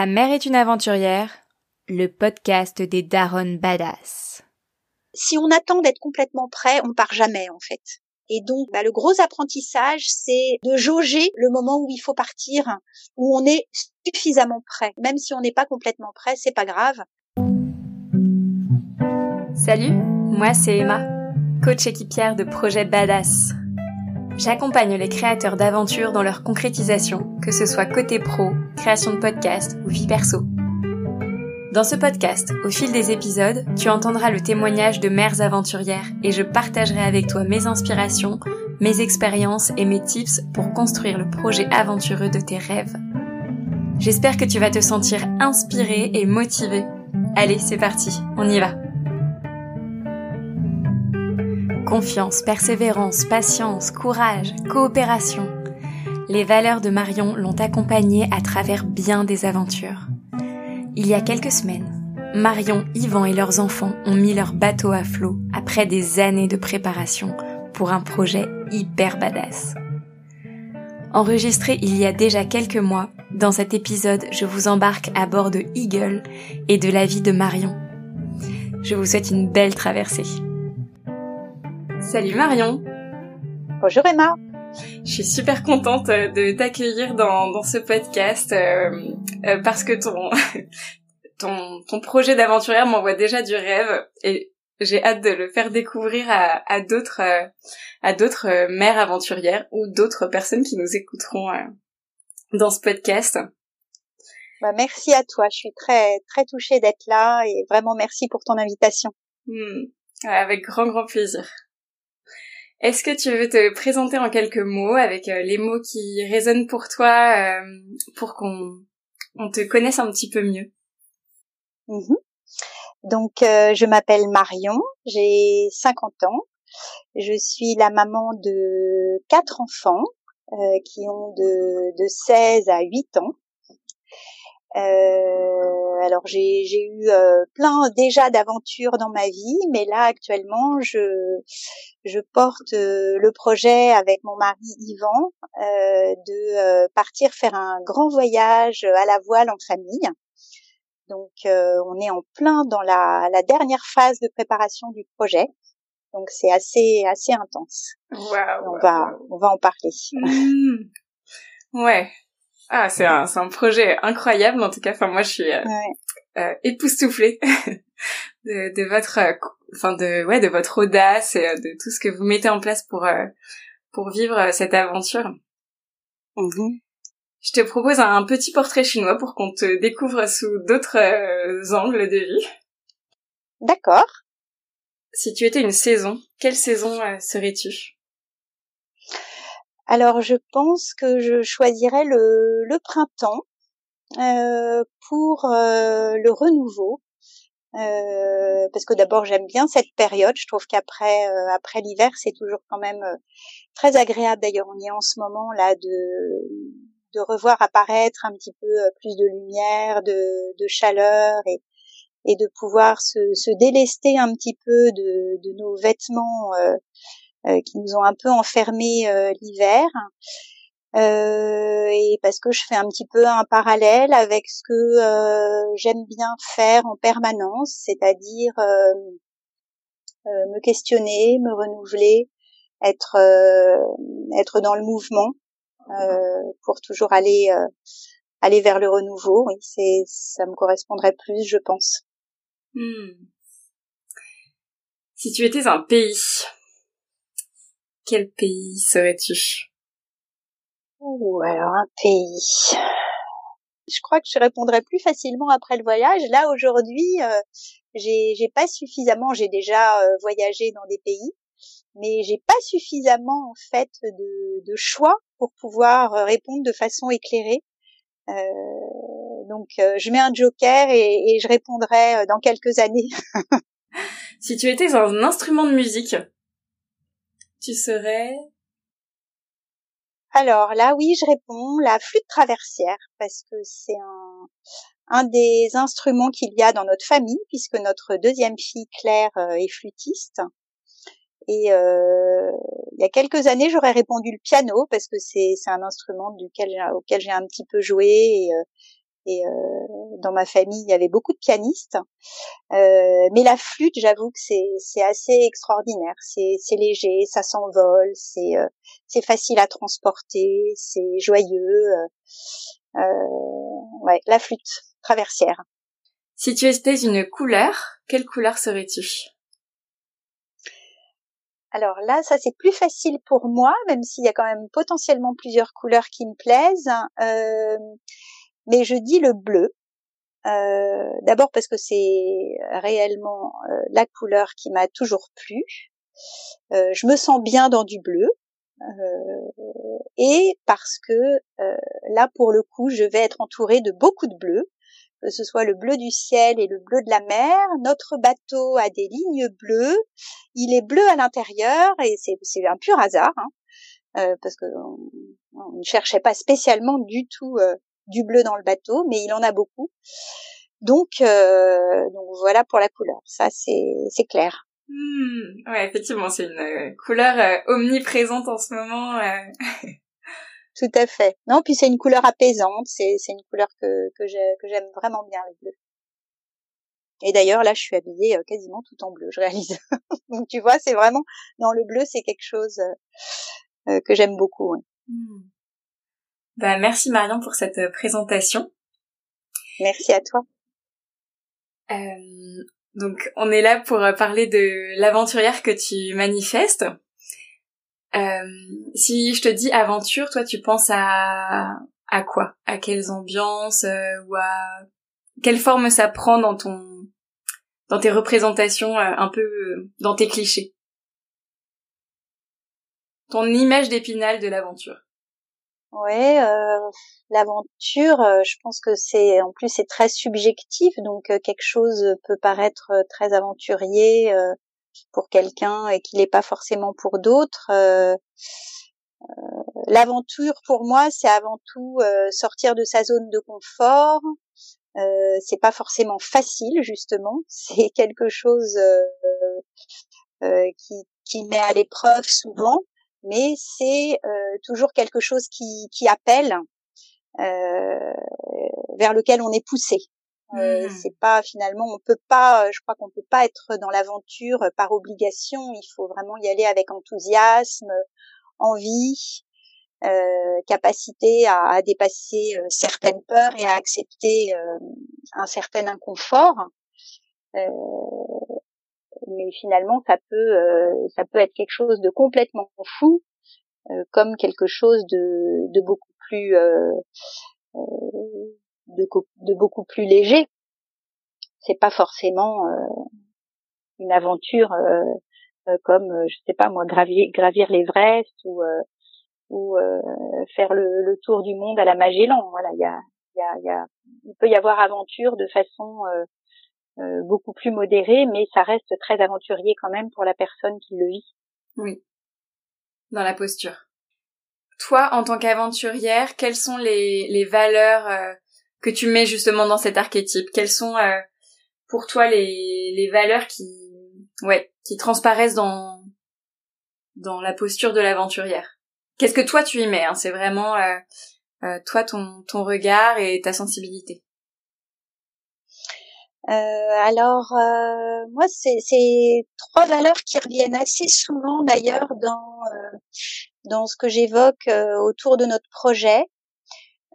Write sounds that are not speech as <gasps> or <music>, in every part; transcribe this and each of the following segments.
Ta mère est une aventurière, le podcast des Daron Badass. Si on attend d'être complètement prêt, on part jamais en fait. Et donc, bah, le gros apprentissage, c'est de jauger le moment où il faut partir, où on est suffisamment prêt. Même si on n'est pas complètement prêt, c'est pas grave. Salut, moi c'est Emma, coach équipière de projet Badass. J'accompagne les créateurs d'aventures dans leur concrétisation, que ce soit côté pro, création de podcast ou vie perso. Dans ce podcast, au fil des épisodes, tu entendras le témoignage de mères aventurières et je partagerai avec toi mes inspirations, mes expériences et mes tips pour construire le projet aventureux de tes rêves. J'espère que tu vas te sentir inspiré et motivé. Allez, c'est parti, on y va. Confiance, persévérance, patience, courage, coopération. Les valeurs de Marion l'ont accompagnée à travers bien des aventures. Il y a quelques semaines, Marion, Yvan et leurs enfants ont mis leur bateau à flot après des années de préparation pour un projet hyper badass. Enregistré il y a déjà quelques mois, dans cet épisode, je vous embarque à bord de Eagle et de la vie de Marion. Je vous souhaite une belle traversée. Salut Marion. Bonjour Emma. Je suis super contente euh, de t'accueillir dans, dans ce podcast euh, euh, parce que ton, <laughs> ton, ton projet d'aventurière m'envoie déjà du rêve et j'ai hâte de le faire découvrir à, à d'autres à d'autres mères aventurières ou d'autres personnes qui nous écouteront dans ce podcast. Bah, merci à toi, je suis très très touchée d'être là et vraiment merci pour ton invitation. Hmm. Avec grand grand plaisir. Est-ce que tu veux te présenter en quelques mots avec euh, les mots qui résonnent pour toi euh, pour qu'on on te connaisse un petit peu mieux? Mhm. Donc euh, je m'appelle Marion, j'ai 50 ans. Je suis la maman de quatre enfants qui ont de, de 16 à 8 ans. Euh, alors j'ai eu euh, plein déjà d'aventures dans ma vie, mais là actuellement je je porte euh, le projet avec mon mari Yvan de partir faire un grand voyage à la voile en famille. Donc on est en plein dans la, la dernière phase de préparation du projet. Donc c'est assez assez intense. on va on va en parler. Mmh. Ouais, ah, c'est un, c'est un projet incroyable en tout cas. Enfin, moi, je suis euh, euh époustouflée <laughs> de, de votre, euh, enfin de ouais, de votre audace et euh, de tout ce que vous mettez en place pour pour vivre cette aventure. Mm-hmm. Je te propose un, petit portrait chinois pour qu'on te découvre sous d'autres angles de vie. D'accord. Si tu étais une saison, quelle saison serais-tu? Alors je pense que je choisirais le, printemps euh, pour euh, le renouveau. Euh, parce que d'abord j'aime bien cette période. Je trouve qu'après après l'hiver c'est toujours quand même très agréable. D'ailleurs on est en ce moment là de de revoir apparaître un petit peu plus de lumière, de, de chaleur et, et de pouvoir se, se délester un petit peu de, de nos vêtements qui nous ont un peu enfermés euh, l'hiver. Euh, et parce que je fais un petit peu un parallèle avec ce que j'aime bien faire en permanence, c'est-à-dire me questionner, me renouveler, être être dans le mouvement pour toujours aller aller vers le renouveau. Oui, c'est ça me correspondrait plus, je pense. Hmm. Si tu étais un pays, quel pays serais-tu? Ou alors un pays. Je crois que je répondrais plus facilement après le voyage. Là aujourd'hui, euh, j'ai pas suffisamment. J'ai déjà euh, voyagé dans des pays, mais j'ai pas suffisamment en fait de, de choix pour pouvoir euh, répondre de façon éclairée. Euh, donc je mets un joker et, et je répondrai dans quelques années. <laughs> si tu étais un instrument de musique, tu serais? Alors là, oui, je réponds la flûte traversière parce que c'est un, un des instruments qu'il y a dans notre famille puisque notre deuxième fille Claire euh, est flûtiste. Et euh, il y a quelques années, j'aurais répondu le piano parce que c'est un instrument duquel auquel j'ai un petit peu joué et, euh, et dans ma famille, il y avait beaucoup de pianistes. mais la flûte, j'avoue que c'est c'est assez extraordinaire. C'est c'est léger, ça s'envole, c'est c'est facile à transporter, c'est joyeux. ouais, la flûte traversière. Si tu étais une couleur, quelle couleur serais-tu? Alors là, ça c'est plus facile pour moi, même s'il y a quand même potentiellement plusieurs couleurs qui me plaisent. Euh, mais je dis le bleu. Euh, D'abord parce que c'est réellement euh, la couleur qui m'a toujours plu. Euh, je me sens bien dans du bleu. Euh, et parce que là, pour le coup, je vais être entourée de beaucoup de bleu que ce soit le bleu du ciel et le bleu de la mer. Notre bateau a des lignes bleues. Il est bleu à l'intérieur et c'est un pur hasard, hein, euh, parce que on, ne cherchait pas spécialement du tout euh, du bleu dans le bateau, mais il en a beaucoup. Donc, euh, donc voilà pour la couleur. Ça, c'est clair. Hmm, ouais, effectivement, c'est une couleur omniprésente en ce moment. <laughs> Tout à fait. Non, puis c'est une couleur apaisante, c'est c'est une couleur que que j'aime vraiment bien le bleu. Et d'ailleurs là, je suis habillée euh, quasiment tout en bleu, je réalise. <laughs> Donc tu vois, c'est vraiment dans le bleu, c'est quelque chose euh, euh, que j'aime beaucoup. Hmm. Bah, merci Marion pour cette présentation. Merci à toi. donc on est là pour parler de l'aventurière que tu manifestes. Euh, si je te dis aventure, toi tu penses à à quoi? À quelles ambiances euh, ou à quelle forme ça prend dans ton dans tes représentations euh, un peu dans tes clichés? Ton image d'épinal de l'aventure. Ouais, l'aventure, je pense que c'est en plus c'est très subjectif, donc quelque chose peut paraître très aventurier pour quelqu'un et qu'il n'est pas forcément pour d'autres. Euh, euh, l'aventure pour moi, c'est avant tout euh, sortir de sa zone de confort. Euh, c'est pas forcément facile justement. <laughs> C'est quelque chose qui, qui met à l'épreuve souvent, mais c'est toujours quelque chose qui, qui appelle, vers lequel on est poussé. Euh, mmh. C'est pas finalement, on peut pas, euh, je crois qu'on peut pas être dans l'aventure par obligation. Il faut vraiment y aller avec enthousiasme, envie, euh, capacité à, à dépasser euh, certaines peurs et à accepter un certain inconfort. Mais finalement, ça peut, ça peut être quelque chose de complètement fou, comme quelque chose de, de beaucoup plus de, de beaucoup plus léger. C'est pas forcément euh, une aventure euh, euh, comme je sais pas moi gravir, gravir l'Everest ou ou faire le, le, tour du monde à la Magellan. Voilà, il y a, y, a, y a, il peut y avoir aventure de façon beaucoup plus modérée, mais ça reste très aventurier quand même pour la personne qui le vit. Oui, dans la posture. Toi, en tant qu'aventurière, quelles sont les, les valeurs que tu mets justement dans cet archétype? Quelles sont euh, pour toi les, les valeurs qui ouais qui transparaissent dans dans la posture de l'aventurière? Qu'est-ce que toi tu y mets hein? C'est vraiment euh, euh, toi ton ton regard et ta sensibilité. Euh, alors euh, moi c'est trois valeurs qui reviennent assez souvent d'ailleurs dans dans ce que j'évoque autour de notre projet.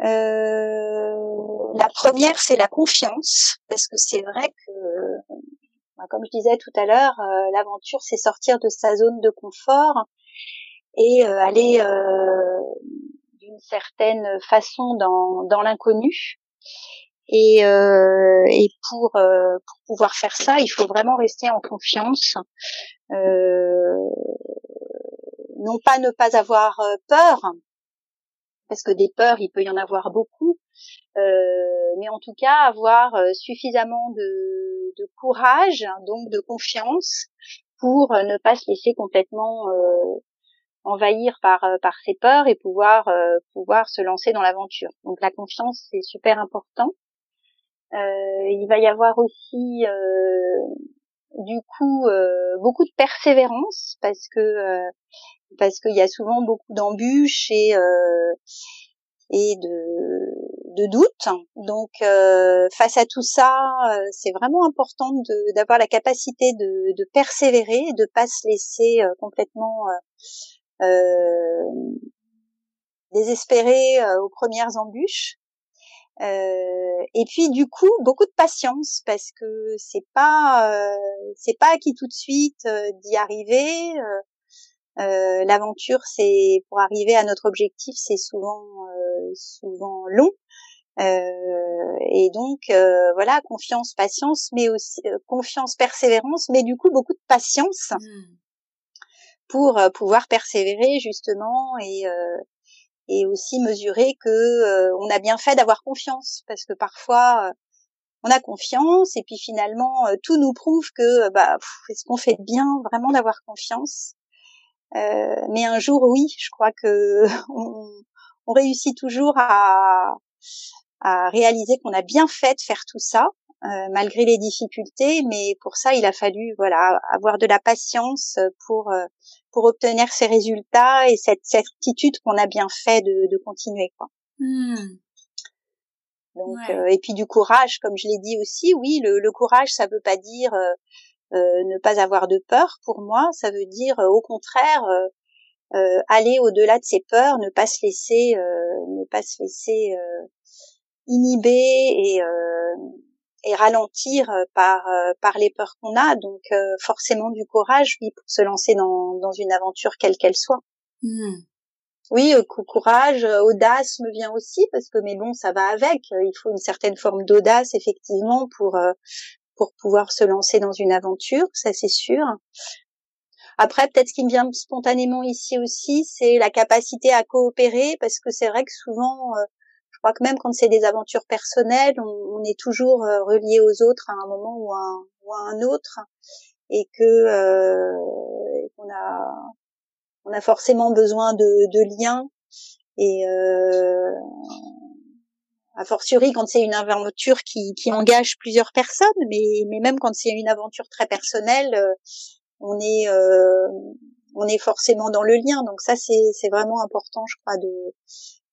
Euh, la première, c'est la confiance, parce que c'est vrai que, bah, comme je disais tout à l'heure, euh, l'aventure, c'est sortir de sa zone de confort et euh, aller d'une certaine façon dans, dans l'inconnu. Et, et pour, pour pouvoir faire ça, il faut vraiment rester en confiance. non pas ne pas avoir peur, parce que des peurs, il peut y en avoir beaucoup, euh, mais en tout cas avoir euh, suffisamment de, de, courage, donc de confiance, pour euh, ne pas se laisser complètement euh, envahir par par ses peurs et pouvoir pouvoir se lancer dans l'aventure. Donc la confiance c'est super important. Il va y avoir aussi du coup beaucoup de persévérance parce que parce qu'il y a souvent beaucoup d'embûches et euh, et de de doute. Donc face à tout ça, c'est vraiment important d'avoir la capacité de, de persévérer, de pas se laisser complètement désespérer aux premières embûches. Euh, et puis du coup beaucoup de patience parce que c'est pas euh, c'est pas acquis tout de suite euh, d'y arriver. L'aventure c'est pour arriver à notre objectif c'est souvent souvent long. et donc voilà confiance patience mais aussi confiance persévérance mais du coup beaucoup de patience mmh. pour pouvoir persévérer justement et et aussi mesurer que euh, on a bien fait d'avoir confiance. Parce que parfois euh, on a confiance et puis finalement euh, tout nous prouve que bah est-ce qu'on fait bien vraiment d'avoir confiance? Mais un jour oui je crois que <laughs> on, on réussit toujours à, à réaliser qu'on a bien fait de faire tout ça malgré les difficultés. Mais pour ça il a fallu voilà avoir de la patience pour pour obtenir ces résultats et cette certitude qu'on a bien fait de, de continuer quoi. Hmm. Donc euh, et puis du courage, comme je l'ai dit aussi, oui, le, le courage, ça veut pas dire euh, euh ne pas avoir de peur. Pour moi, ça veut dire euh, au contraire aller au-delà de ses peurs, ne pas se laisser, ne pas se laisser inhiber et et ralentir euh, par euh, par les peurs qu'on a. Donc euh, forcément du courage, oui, pour se lancer dans dans une aventure quelle qu'elle soit. Hmm. Oui, courage, audace me vient aussi parce que mais bon, ça va avec. Il faut une certaine forme d'audace effectivement pour pour pouvoir se lancer dans une aventure, ça c'est sûr. Après, peut-être ce qui me vient spontanément ici aussi, c'est la capacité à coopérer, parce que c'est vrai que souvent, crois que même quand c'est des aventures personnelles, on, est toujours euh, relié aux autres à un moment ou à, un autre, et que euh, on a forcément besoin de, liens et euh, a fortiori quand c'est une aventure qui, engage plusieurs personnes, mais, même quand c'est une aventure très personnelle, euh, on est euh, on est forcément dans le lien. Donc ça c'est vraiment important, je crois, de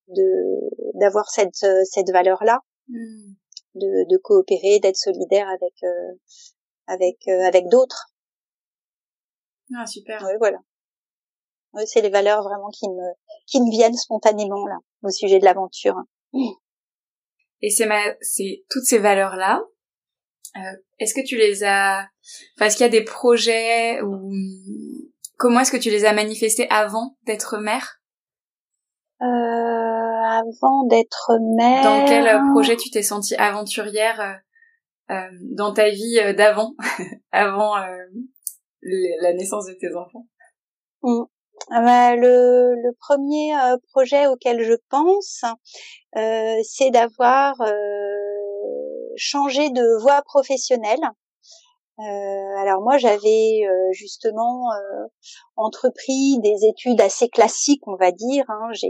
de d'avoir cette euh, cette valeur là hmm. de, de coopérer d'être solidaire avec euh, avec euh, avec d'autres. Ah super. Oui voilà. Oui, c'est les valeurs vraiment qui me qui me viennent spontanément là au sujet de l'aventure. Et c'est ma c'est toutes ces valeurs là euh, est-ce que tu les as enfin est-ce qu'il y a des projets ou comment est-ce que tu les as manifestés avant d'être mère? Euh, avant d'être mère. Dans quel euh, projet tu t'es sentie aventurière euh, euh dans ta vie d'avant, <laughs> avant la naissance de tes enfants? Mmh. ah bah, le, le, premier projet auquel je pense, c'est d'avoir changé de voie professionnelle. Alors moi j'avais justement entrepris des études assez classiques on va dire. Hein. J'ai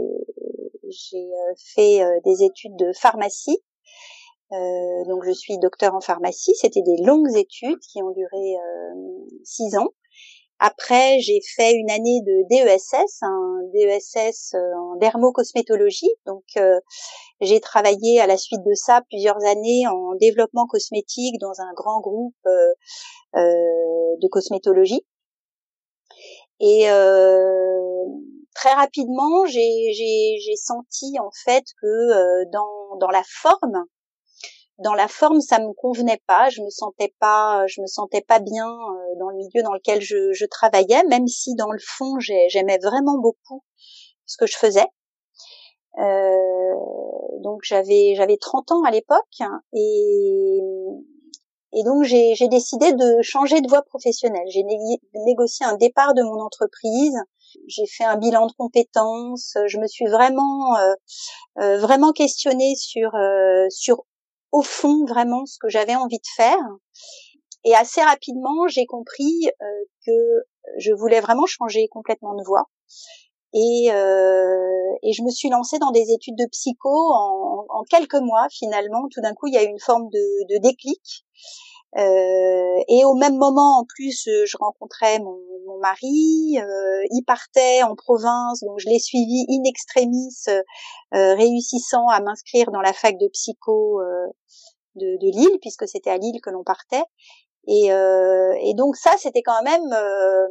j'ai fait des études de pharmacie. donc je suis docteur en pharmacie. C'était des longues études qui ont duré six ans. Après, j'ai fait une année de DESS, un DESS euh, en dermocosmétologie. Donc, euh, j'ai travaillé à la suite de ça plusieurs années en développement cosmétique dans un grand groupe euh, de cosmétologie. Et très rapidement, j'ai senti en fait que dans, dans la forme, dans la forme ça me convenait pas. Je me sentais pas je me sentais pas bien euh, dans le milieu dans lequel je, je travaillais même si dans le fond j'aimais vraiment beaucoup ce que je faisais. Euh, donc j'avais j'avais 30 ans à l'époque et et donc j'ai décidé de changer de voie professionnelle. J'ai négocié un départ de mon entreprise. J'ai fait un bilan de compétences. Je me suis vraiment euh, euh vraiment questionnée sur euh, sur au fond vraiment ce que j'avais envie de faire. Et assez rapidement, j'ai compris euh, que je voulais vraiment changer complètement de voie. Et, euh, et, je me suis lancée dans des études de psycho en, en quelques mois finalement. Tout d'un coup, il y a eu une forme de, de déclic. Euh, et au même moment, en plus, je rencontrais mon, mon mari, il partait en province, donc je l'ai suivi in extremis, réussissant à m'inscrire dans la fac de psycho de, de Lille, puisque c'était à Lille que l'on partait. Et, et donc ça, c'était quand même bah,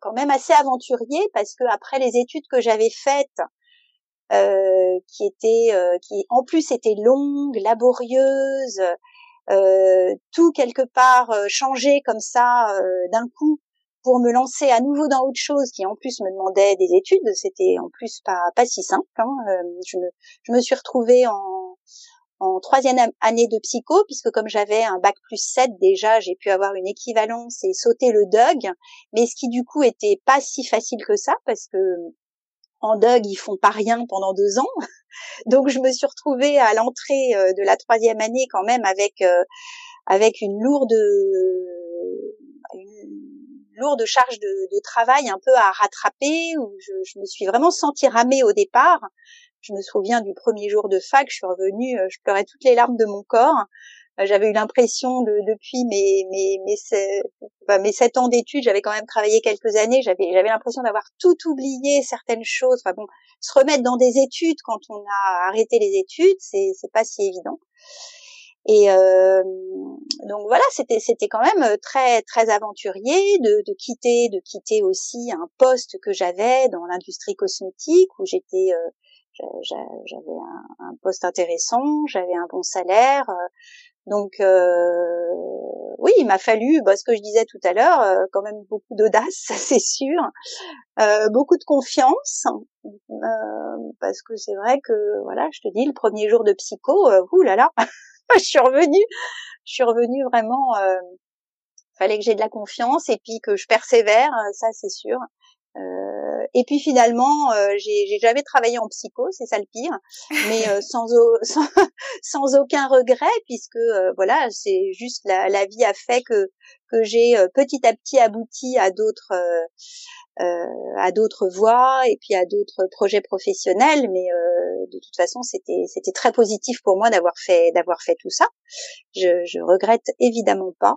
quand même assez aventurier parce que après les études que j'avais faites euh, qui étaient euh, qui en plus étaient longues, laborieuses, euh, tout quelque part changé comme ça d'un coup pour me lancer à nouveau dans autre chose qui en plus me demandait des études, c'était en plus pas pas si simple. Hein. je me je me suis retrouvée en en troisième année de psycho, puisque comme j'avais un bac plus 7 déjà, j'ai pu avoir une équivalence et sauter le DUG, mais ce qui du coup était pas si facile que ça, parce que en DUG, ils font pas rien pendant deux ans. <laughs> Donc je me suis retrouvée à l'entrée euh, de la troisième année quand même avec euh, avec une lourde lourde charge de, de, travail un peu à rattraper où je, je me suis vraiment sentie ramée au départ je me souviens du premier jour de fac, je suis revenue, euh, je pleurais toutes les larmes de mon corps. Euh, j'avais eu l'impression de depuis mes mes mes, mes sept ans d'études, j'avais quand même travaillé quelques années, j'avais j'avais l'impression d'avoir tout oublié certaines choses. Enfin bon, se remettre dans des études quand on a arrêté les études, c'est c'est pas si évident. Et euh, donc voilà, c'était c'était quand même très très aventurier de, de quitter de quitter aussi un poste que j'avais dans l'industrie cosmétique où j'étais euh, j'avais un, poste intéressant, j'avais un bon salaire. Euh, donc euh, oui, il m'a fallu, bah, ce que je disais tout à l'heure, euh, quand même beaucoup d'audace, <laughs> c'est sûr, beaucoup de confiance, parce que c'est vrai que voilà, je te dis, le premier jour de psycho, euh, là là, <laughs> je suis revenue, je suis revenue vraiment. fallait que j'ai de la confiance et puis que je persévère, ça c'est sûr. Euh, et puis finalement, euh, j'ai jamais travaillé en psycho, c'est ça le pire, mais euh, sans, <laughs> sans, sans, aucun regret puisque euh, voilà, c'est juste la, la, vie a fait que que j'ai petit à petit abouti à d'autres à d'autres voies et puis à d'autres projets professionnels, mais de toute façon c'était c'était très positif pour moi d'avoir fait d'avoir fait tout ça. Je, je regrette évidemment pas.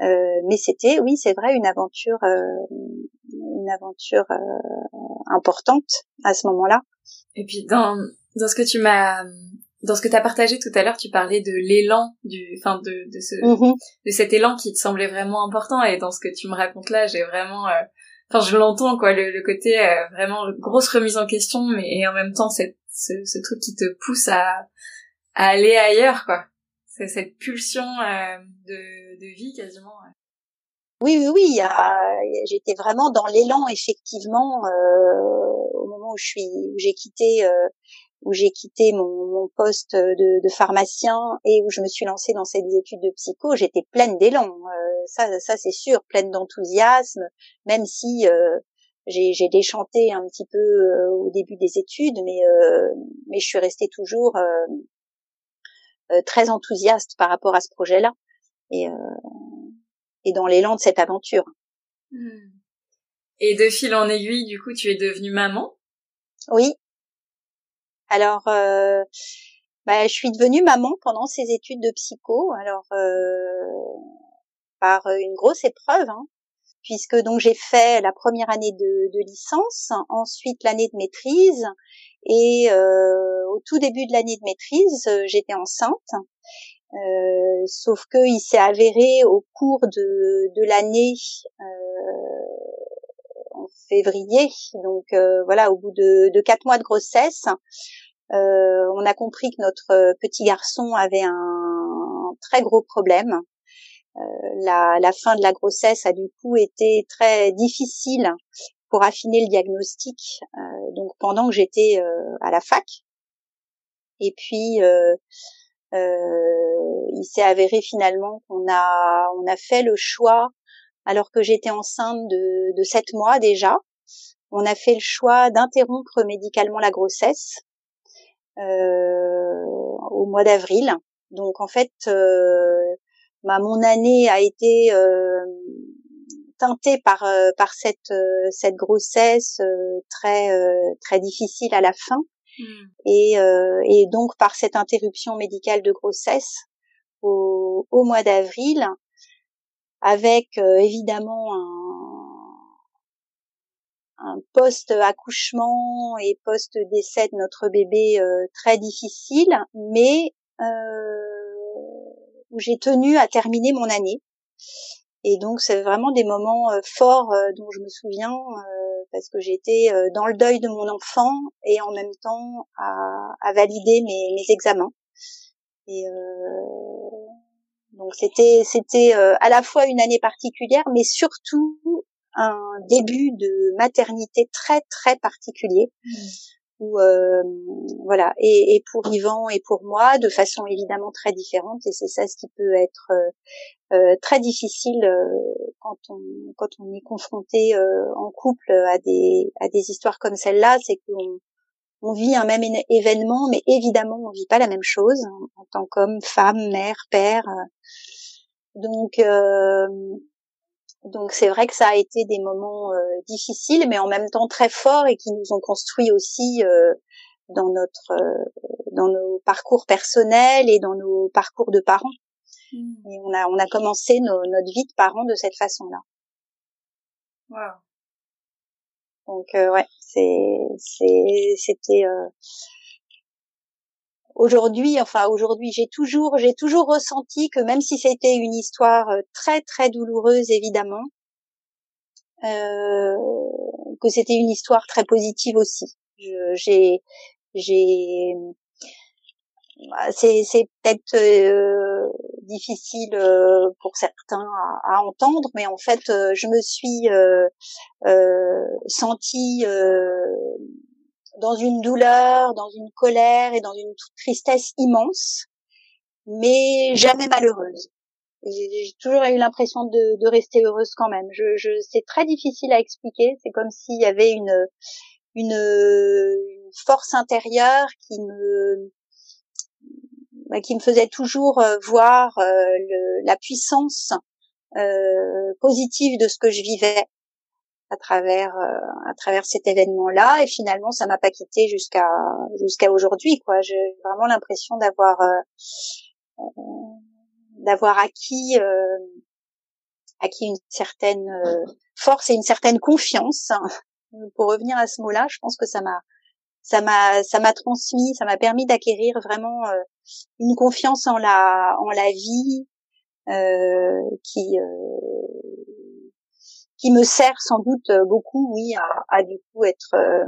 Euh, mais c'était, oui, c'est vrai, une aventure, euh, une aventure euh, importante à ce moment-là. Et puis dans dans ce que tu m'as dans ce que tu as partagé tout à l'heure, tu parlais de l'élan du, enfin de de ce mm-hmm. de cet élan qui te semblait vraiment important. Et dans ce que tu me racontes là, j'ai vraiment, enfin je l'entends quoi, le, le côté vraiment grosse remise en question, mais et en même temps cette, ce, ce truc qui te pousse à à aller ailleurs quoi c'est cette pulsion euh, de, de, vie quasiment. Oui, oui, oui. J'étais vraiment dans l'élan effectivement euh, au moment où je suis, où j'ai quitté, euh, où j'ai quitté mon, poste de, pharmacien et où je me suis lancée dans ces études de psycho. J'étais pleine d'élan, euh, ça, ça c'est sûr, pleine d'enthousiasme, même si j'ai, déchanté un petit peu au début des études, mais mais je suis restée toujours très enthousiaste par rapport à ce projet-là et, et dans l'élan de cette aventure. Hmm. Et de fil en aiguille, du coup, tu es devenue maman? Oui. Alors, euh, bah, je suis devenue maman pendant ces études de psycho. Alors, euh, par une grosse épreuve, hein, puisque donc j'ai fait la première année de, de licence, ensuite l'année de maîtrise, et euh, au tout début de l'année de maîtrise, j'étais enceinte. Euh, sauf que il s'est avéré au cours de, de l'année en février, donc voilà, au bout de, de quatre mois de grossesse, on a compris que notre petit garçon avait un très gros problème. la, la, fin de la grossesse a du coup été très difficile pour affiner le diagnostic. Euh, donc pendant que j'étais euh, à la fac. Et puis euh, il s'est avéré finalement qu'on a on a fait le choix alors que j'étais enceinte de, de 7 mois déjà. On a fait le choix d'interrompre médicalement la grossesse euh, au mois d'avril. Donc en fait, euh, bah, mon année a été euh, teintée par euh, par cette euh, cette grossesse euh, très très difficile à la fin hmm. et et donc par cette interruption médicale de grossesse au, au mois d'avril avec évidemment un, un post-accouchement et post-décès de notre bébé très difficile, mais où j'ai tenu à terminer mon année. Et donc c'est vraiment des moments forts dont je me souviens parce que j'étais dans le deuil de mon enfant et en même temps à, à valider mes, mes, examens. Et donc c'était c'était à la fois une année particulière, mais surtout un début de maternité très très particulier. Mmh. Euh, voilà et, et, pour Yvan et pour moi de façon évidemment très différente et c'est ça ce qui peut être euh, euh très difficile euh, quand on quand on est confronté euh, en couple à des à des histoires comme celle-là c'est qu'on on vit un même événement mais évidemment on vit pas la même chose en, en tant qu'homme femme mère père donc donc c'est vrai que ça a été des moments euh, difficiles, mais en même temps très forts et qui nous ont construit aussi euh, dans notre euh, dans nos parcours personnels et dans nos parcours de parents. Mmh. Et on a on a commencé notre vie de parents de cette façon-là. Wow. Donc ouais, c'est c'est c'était aujourd'hui, enfin aujourd'hui, j'ai toujours, j'ai toujours ressenti que même si c'était une histoire euh, très très douloureuse évidemment, euh, que c'était une histoire très positive aussi. J'ai, j'ai, bah, c'est, c'est peut-être euh, difficile pour certains à, à, entendre, mais en fait, je me suis sentie dans une douleur, dans une colère et dans une tristesse immense, mais jamais malheureuse. J'ai toujours eu l'impression de, de, rester heureuse quand même. Je, je c'est très difficile à expliquer. C'est comme s'il y avait une, une, force intérieure qui me bah, qui me faisait toujours euh, voir euh, le, la puissance euh, positive de ce que je vivais à travers euh, à travers cet événement-là et finalement ça m'a pas quitté jusqu'à jusqu'à aujourd'hui quoi. J'ai vraiment l'impression d'avoir euh, euh, d'avoir acquis acquis une certaine force et une certaine confiance. <laughs> Pour revenir à ce mot-là, je pense que ça m'a ça m'a ça m'a transmis, ça m'a permis d'acquérir vraiment une confiance en la en la vie euh, qui qui me sert sans doute euh, beaucoup, oui, à, à du coup être euh,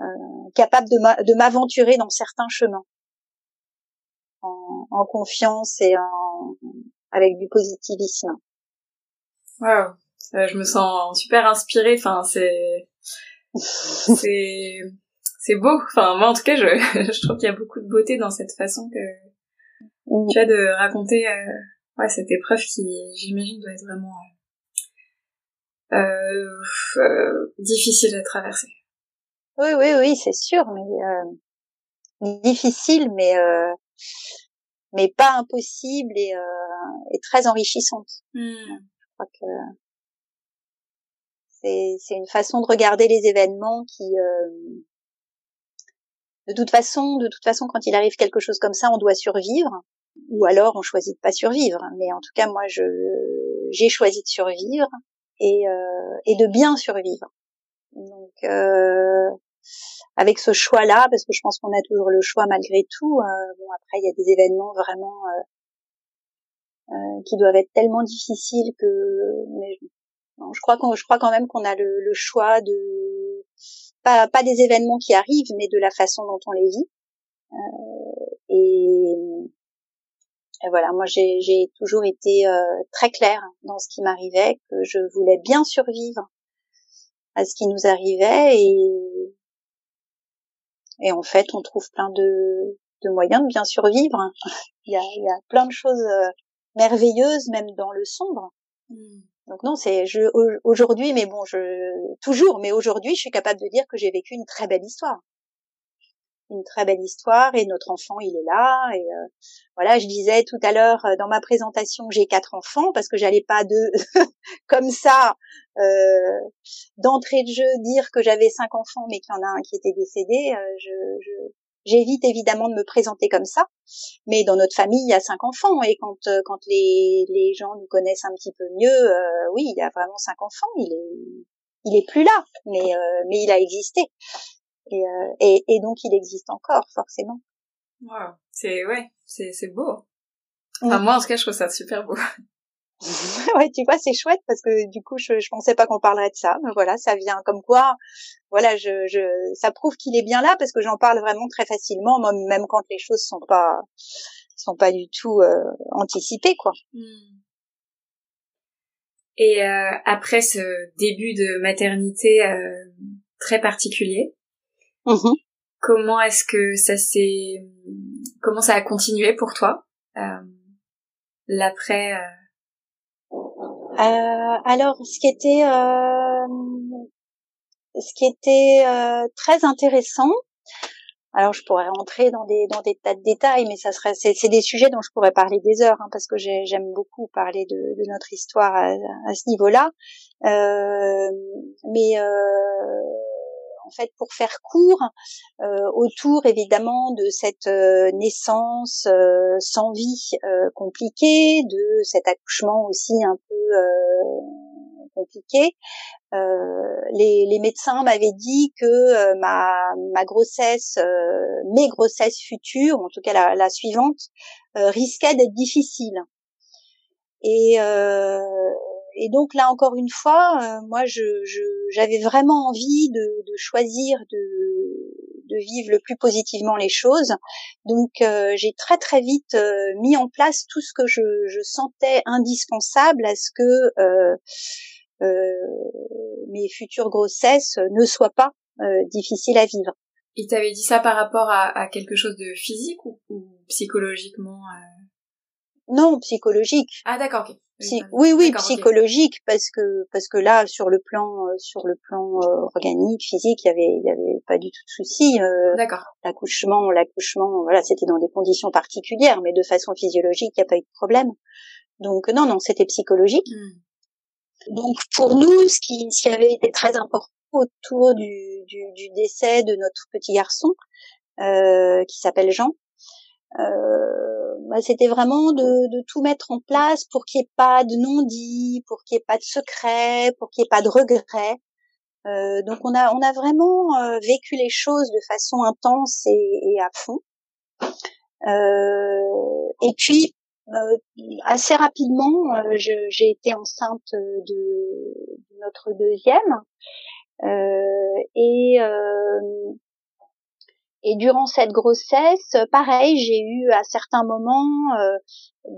euh, capable de m'aventurer dans certains chemins en, en, confiance et en, avec du positivisme. Wow, je me sens super inspirée. Enfin, c'est <laughs> c'est c'est beau. Enfin, moi en tout cas, je, <laughs> je trouve qu'il y a beaucoup de beauté dans cette façon que tu as de raconter euh, ouais cette épreuve qui, j'imagine, doit être vraiment euh, difficile à traverser. Oui, oui, oui, c'est sûr, mais euh, difficile, mais euh, mais pas impossible et, euh, et très enrichissante. Hmm. Je crois que c'est c'est une façon de regarder les événements qui euh, de toute façon, de toute façon, quand il arrive quelque chose comme ça, on doit survivre, ou alors on choisit de pas survivre. Mais en tout cas, moi, je j'ai choisi de survivre et, euh, et de bien survivre. Donc euh, avec ce choix-là, parce que je pense qu'on a toujours le choix malgré tout. Euh, bon après il y a des événements vraiment qui doivent être tellement difficiles que mais je crois qu'on je crois quand même qu'on a le, le choix de pas, pas des événements qui arrivent, mais de la façon dont on les vit. Euh, et, et voilà, moi j'ai toujours été euh, très claire dans ce qui m'arrivait, que je voulais bien survivre à ce qui nous arrivait et et en fait on trouve plein de, de moyens de bien survivre. <laughs> il, y a, il y a plein de choses euh, merveilleuses même dans le sombre. Hmm. Donc non, c'est je aujourd'hui, mais bon, je toujours, mais aujourd'hui, je suis capable de dire que j'ai vécu une très belle histoire une très belle histoire et notre enfant il est là et euh, voilà je disais tout à l'heure euh, dans ma présentation j'ai quatre enfants parce que j'allais pas de <laughs> comme ça euh, d'entrée de jeu dire que j'avais cinq enfants mais qu'il y en a un qui était décédé je, je j'évite évidemment de me présenter comme ça, mais dans notre famille, il y a cinq enfants et quand quand les les gens nous connaissent un petit peu mieux, oui, il y a vraiment cinq enfants. Il est il est plus là, mais mais il a existé et, et et donc il existe encore forcément. Wow, c'est ouais, c'est c'est beau. Enfin, moi en tout cas, je trouve ça super beau. <laughs> <laughs> ouais, tu vois, c'est chouette parce que du coup, je, je pensais pas qu'on parlerait de ça, mais voilà, ça vient comme quoi, voilà, je, je, ça prouve qu'il est bien là parce que j'en parle vraiment très facilement, même quand les choses sont pas, sont pas du tout euh, anticipées, quoi. Hmm. Et euh, après ce début de maternité euh, très particulier, mm-hmm. comment est-ce que ça s'est, comment ça a continué pour toi euh, l'après euh, alors, ce qui était, euh, ce qui était euh, très intéressant, alors je pourrais rentrer dans des dans des tas de détails, mais ça serait c'est des sujets dont je pourrais parler des heures, hein, parce que j'aime beaucoup parler de, de, notre histoire à, à ce niveau-là. Euh, mais euh, en fait, pour faire court, euh, autour évidemment de cette euh, naissance euh, sans vie compliquée, de cet accouchement aussi un peu compliqué. Les, les, médecins m'avaient dit que ma, ma, grossesse, mes grossesses futures, en tout cas la, la suivante, risquaient d'être difficiles. Et, et donc là encore une fois, euh, moi j'avais vraiment envie de, de choisir de, de, vivre le plus positivement les choses. Donc euh, j'ai très très vite euh, mis en place tout ce que je, je sentais indispensable à ce que mes futures grossesses ne soient pas difficiles à vivre. Il t'avait dit ça par rapport à, à quelque chose de physique ou, ou psychologiquement Non, psychologique. Ah d'accord, oui, oui, psychologique, parce que parce que là, sur le plan euh, sur le plan euh, organique, physique, il y avait il y avait pas du tout de souci. Euh, D'accord. L'accouchement, l'accouchement, voilà, c'était dans des conditions particulières, mais de façon physiologique, il n'y a pas eu de problème. Donc non, non, c'était psychologique. Hmm. Donc pour nous, ce qui, ce qui avait été très important autour du, du, du décès de notre petit garçon, euh, qui s'appelle Jean, euh, bah, c'était vraiment de, de, tout mettre en place pour qu'il n'y ait pas de non-dit, pour qu'il n'y ait pas de secret, pour qu'il n'y ait pas de regret. Euh, donc on a on a vraiment euh, vécu les choses de façon intense et, et à fond. Euh, et puis euh, assez rapidement, euh, j'ai été enceinte de, de notre deuxième et et durant cette grossesse, pareil, j'ai eu à certains moments euh,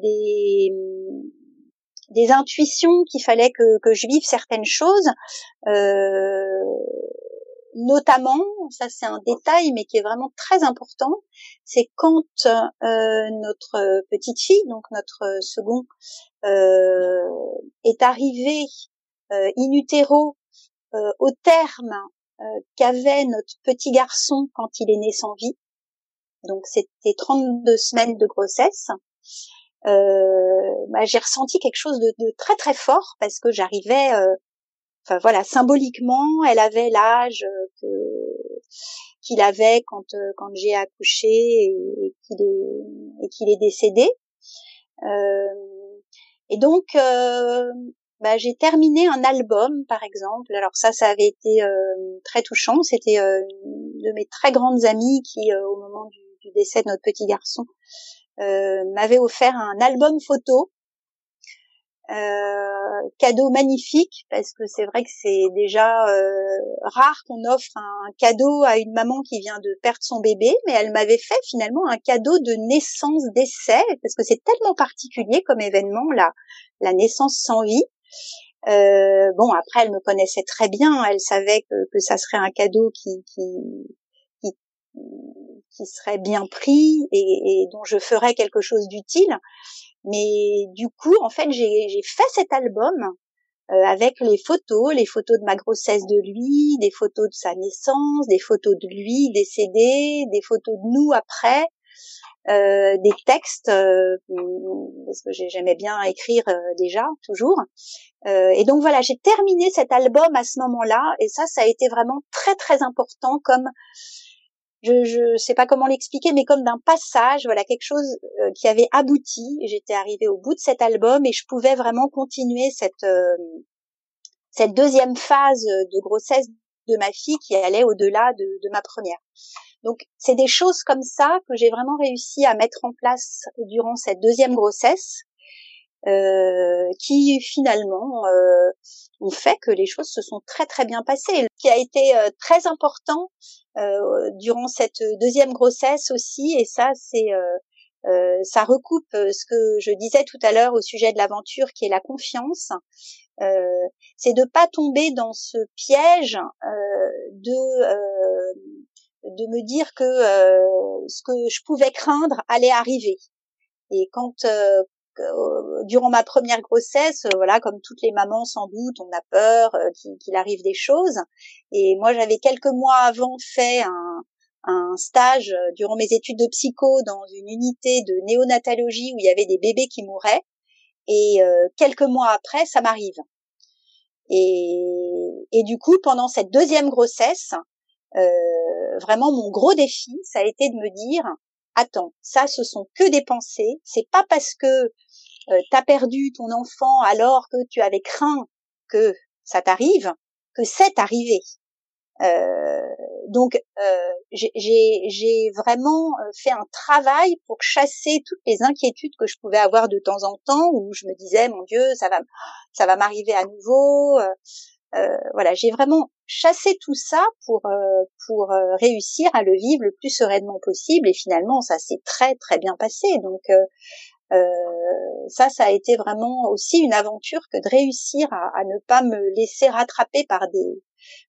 des des intuitions qu'il fallait que, que je vive certaines choses, euh, notamment, ça c'est un détail mais qui est vraiment très important, c'est quand euh, notre petite fille, donc notre second, est arrivée in utero au terme euh, qu'avait notre petit garçon quand il est né sans vie. Donc c'était 32 semaines de grossesse. Euh, bah, j'ai ressenti quelque chose de, de, très très fort parce que j'arrivais, euh, enfin voilà, symboliquement, elle avait l'âge que qu'il avait quand quand j'ai accouché et, qu'il est et qu'il est décédé. et donc bah, j'ai terminé un album, par exemple. Alors ça, ça avait été euh, très touchant. C'était euh, une de mes très grandes amies qui, euh, au moment du, décès de notre petit garçon, m'avait offert un album photo. cadeau magnifique parce que c'est vrai que c'est déjà rare qu'on offre un cadeau à une maman qui vient de perdre son bébé, mais elle m'avait fait finalement un cadeau de naissance d'essai parce que c'est tellement particulier comme événement la la naissance sans vie euh, bon, après, elle me connaissait très bien. Elle savait que, que ça serait un cadeau qui, serait bien pris et, et, dont je ferais quelque chose d'utile. Mais du coup, en fait, j'ai fait cet album euh, avec les photos, les photos de ma grossesse de lui, des photos de sa naissance, des photos de lui décédé, des photos de nous après, euh, des textes euh, parce que j'aimais bien écrire euh, déjà toujours et donc voilà j'ai terminé cet album à ce moment-là et ça ça a été vraiment très très important comme je je sais pas comment l'expliquer, mais comme d'un passage, voilà quelque chose euh, qui avait abouti. J'étais arrivée au bout de cet album et je pouvais vraiment continuer cette euh, cette deuxième phase de grossesse de ma fille qui allait au-delà de, de ma première. Donc c'est des choses comme ça que j'ai vraiment réussi à mettre en place durant cette deuxième grossesse euh, qui finalement euh, ont fait que les choses se sont très très bien passées. Ce qui a été euh, très important euh, durant cette deuxième grossesse aussi, et ça c'est euh, ça recoupe ce que je disais tout à l'heure au sujet de l'aventure, qui est la confiance. C'est de pas tomber dans ce piège de de me dire que ce que je pouvais craindre allait arriver. Et quand euh, durant ma première grossesse, euh, voilà, comme toutes les mamans sans doute, on a peur euh, qu'il arrive des choses. Et moi, j'avais quelques mois avant fait un, un stage durant mes études de psycho dans une unité de néonatologie où il y avait des bébés qui mouraient. Et quelques mois après, ça m'arrive. Et, et, du coup, pendant cette deuxième grossesse, euh, vraiment mon gros défi, ça a été de me dire attends, ça ce sont que des pensées, c'est pas parce que euh, t'as perdu ton enfant alors que tu avais craint que ça t'arrive que c'est arrivé. Euh, donc euh, j'ai vraiment euh, fait un travail pour chasser toutes les inquiétudes que je pouvais avoir de temps en temps où je me disais mon Dieu ça va ça va m'arriver à nouveau voilà, j'ai vraiment chassé tout ça pour réussir à le vivre le plus sereinement possible et finalement ça s'est très très bien passé. Donc ça, ça a été vraiment aussi une aventure que de réussir à, ne pas me laisser rattraper par des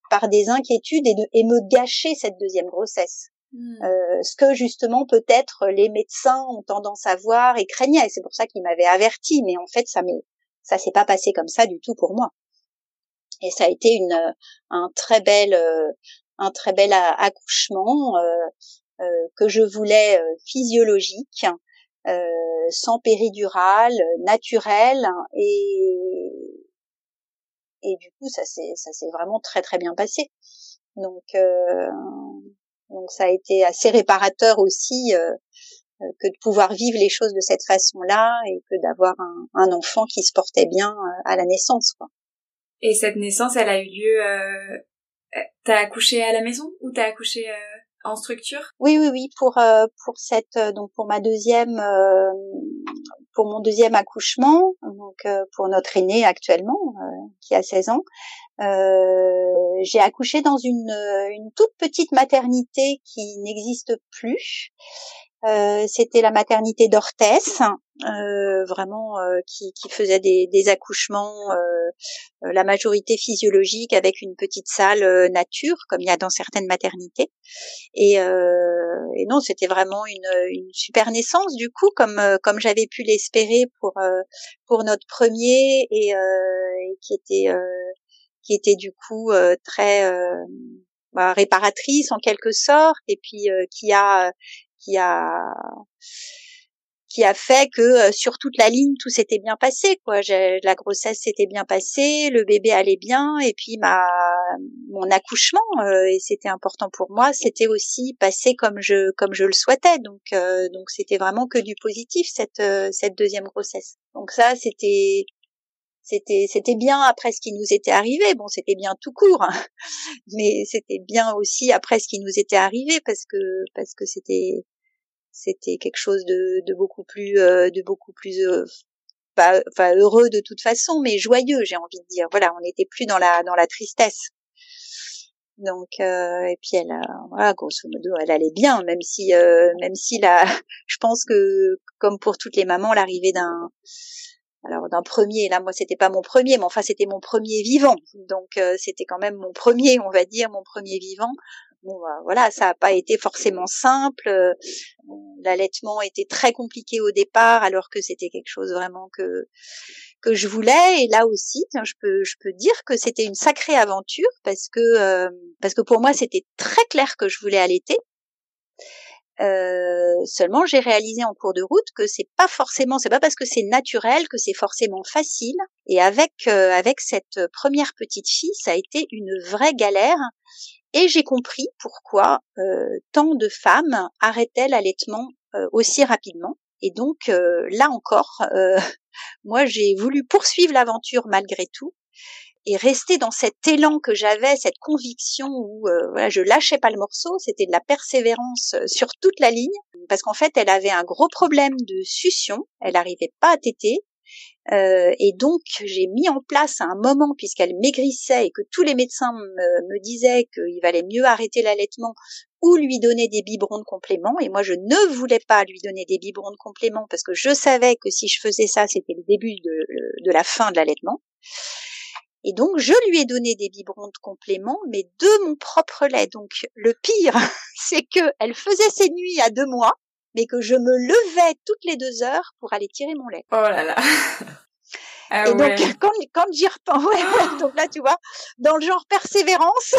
par des inquiétudes et, de, et me gâcher cette deuxième grossesse. Hmm. Euh, ce que justement peut-être les médecins ont tendance à voir et craignaient. C'est pour ça qu'ils m'avaient averti, mais en fait ça m'est ça s'est pas passé comme ça du tout pour moi et ça a été une un très bel euh, un très bel accouchement euh, euh, que je voulais physiologique sans péridurale naturel et et du coup ça s'est ça s'est vraiment très très bien passé donc donc ça a été assez réparateur aussi que de pouvoir vivre les choses de cette façon-là et que d'avoir un, un, enfant qui se portait bien à la naissance quoi. Et cette naissance, elle a eu lieu. Euh, t'as accouché à la maison ou t'as accouché euh, en structure? Oui, oui, oui. Pour euh, pour cette euh, donc pour ma deuxième euh, pour mon deuxième accouchement, donc pour notre aîné actuellement qui a 16 ans, j'ai accouché dans une toute petite maternité qui n'existe plus. Euh, c'était la maternité d'Orthès, euh, vraiment euh, qui, qui, faisait des, des accouchements, la majorité physiologique avec une petite salle nature, comme il y a dans certaines maternités. Et, et non, c'était vraiment une, une, super naissance du coup, comme comme j'avais pu l'espérer pour pour notre premier et, et qui était qui était du coup très bah, réparatrice en quelque sorte et puis qui a qui a qui a fait que euh, sur toute la ligne tout s'était bien passé quoi. La grossesse s'était bien passée le bébé allait bien et puis ma mon accouchement euh, et c'était important pour moi c'était aussi passé comme je comme je le souhaitais. Donc euh, donc c'était vraiment que du positif cette cette deuxième grossesse. Donc ça c'était c'était c'était bien après ce qui nous était arrivé. Bon c'était bien tout court hein. <laughs> mais c'était bien aussi après ce qui nous était arrivé parce que parce que c'était c'était quelque chose de, de beaucoup plus euh, de beaucoup plus euh, pas enfin heureux de toute façon mais joyeux j'ai envie de dire. Voilà on n'était plus dans la dans la tristesse. Donc euh, et puis elle voilà grosso modo elle allait bien même si même si la <laughs> je pense que comme pour toutes les mamans l'arrivée d'un alors d'un premier là moi c'était pas mon premier mais enfin c'était mon premier vivant. Donc c'était quand même mon premier on va dire mon premier vivant bon bah, voilà ça n'a pas été forcément simple euh, l'allaitement était très compliqué au départ alors que c'était quelque chose vraiment que que je voulais. Et là aussi je peux je peux dire que c'était une sacrée aventure parce que euh, parce que pour moi c'était très clair que je voulais allaiter Euh, seulement, j'ai réalisé en cours de route que c'est pas forcément, c'est pas parce que c'est naturel que c'est forcément facile. Et avec euh, avec cette première petite fille, ça a été une vraie galère. Et j'ai compris pourquoi euh, tant de femmes arrêtaient l'allaitement aussi rapidement. Et donc là encore, <laughs> moi j'ai voulu poursuivre l'aventure malgré tout et rester dans cet élan que j'avais, cette conviction où euh, voilà, je lâchais pas le morceau, c'était de la persévérance euh, sur toute la ligne, parce qu'en fait, elle avait un gros problème de succion, elle n'arrivait pas à téter, euh, et donc j'ai mis en place à un moment, puisqu'elle maigrissait et que tous les médecins me, me disaient qu'il valait mieux arrêter l'allaitement ou lui donner des biberons de complément, et moi je ne voulais pas lui donner des biberons de complément parce que je savais que si je faisais ça, c'était le début de, de la fin de l'allaitement. Et donc, je lui ai donné des biberons de complément, mais de mon propre lait. Donc, le pire, <laughs> c'est que elle faisait ses nuits à deux mois, mais que je me levais toutes les deux heures pour aller tirer mon lait. Oh là là. <laughs> Ah et donc, quand, quand j'y repense, ouais, <gasps> donc là, tu vois, dans le genre persévérance.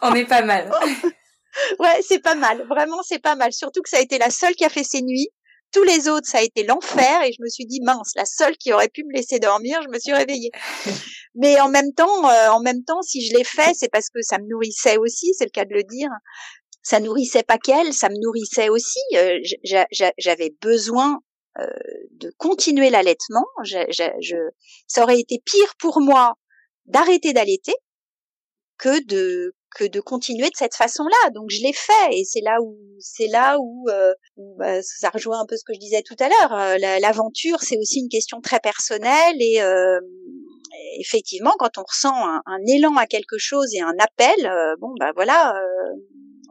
On est pas mal. <laughs> ouais, c'est pas mal. Vraiment, c'est pas mal. Surtout que ça a été la seule qui a fait ses nuits. Tous les autres, ça a été l'enfer et je me suis dit mince, la seule qui aurait pu me laisser dormir, je me suis réveillée. <laughs> Mais en même temps, euh, en même temps, si je l'ai fait, c'est parce que ça me nourrissait aussi, c'est le cas de le dire. Ça nourrissait pas qu'elle, ça me nourrissait aussi. Euh, j'avais besoin euh, de continuer l'allaitement. ça aurait été pire pour moi d'arrêter d'allaiter que de que de continuer de cette façon-là. Donc je l'ai fait et c'est là où c'est là où, bah, ça rejoint un peu ce que je disais tout à l'heure. L'aventure, c'est aussi une question très personnelle et effectivement, quand on ressent un, élan à quelque chose et un appel, euh, bon ben voilà, euh,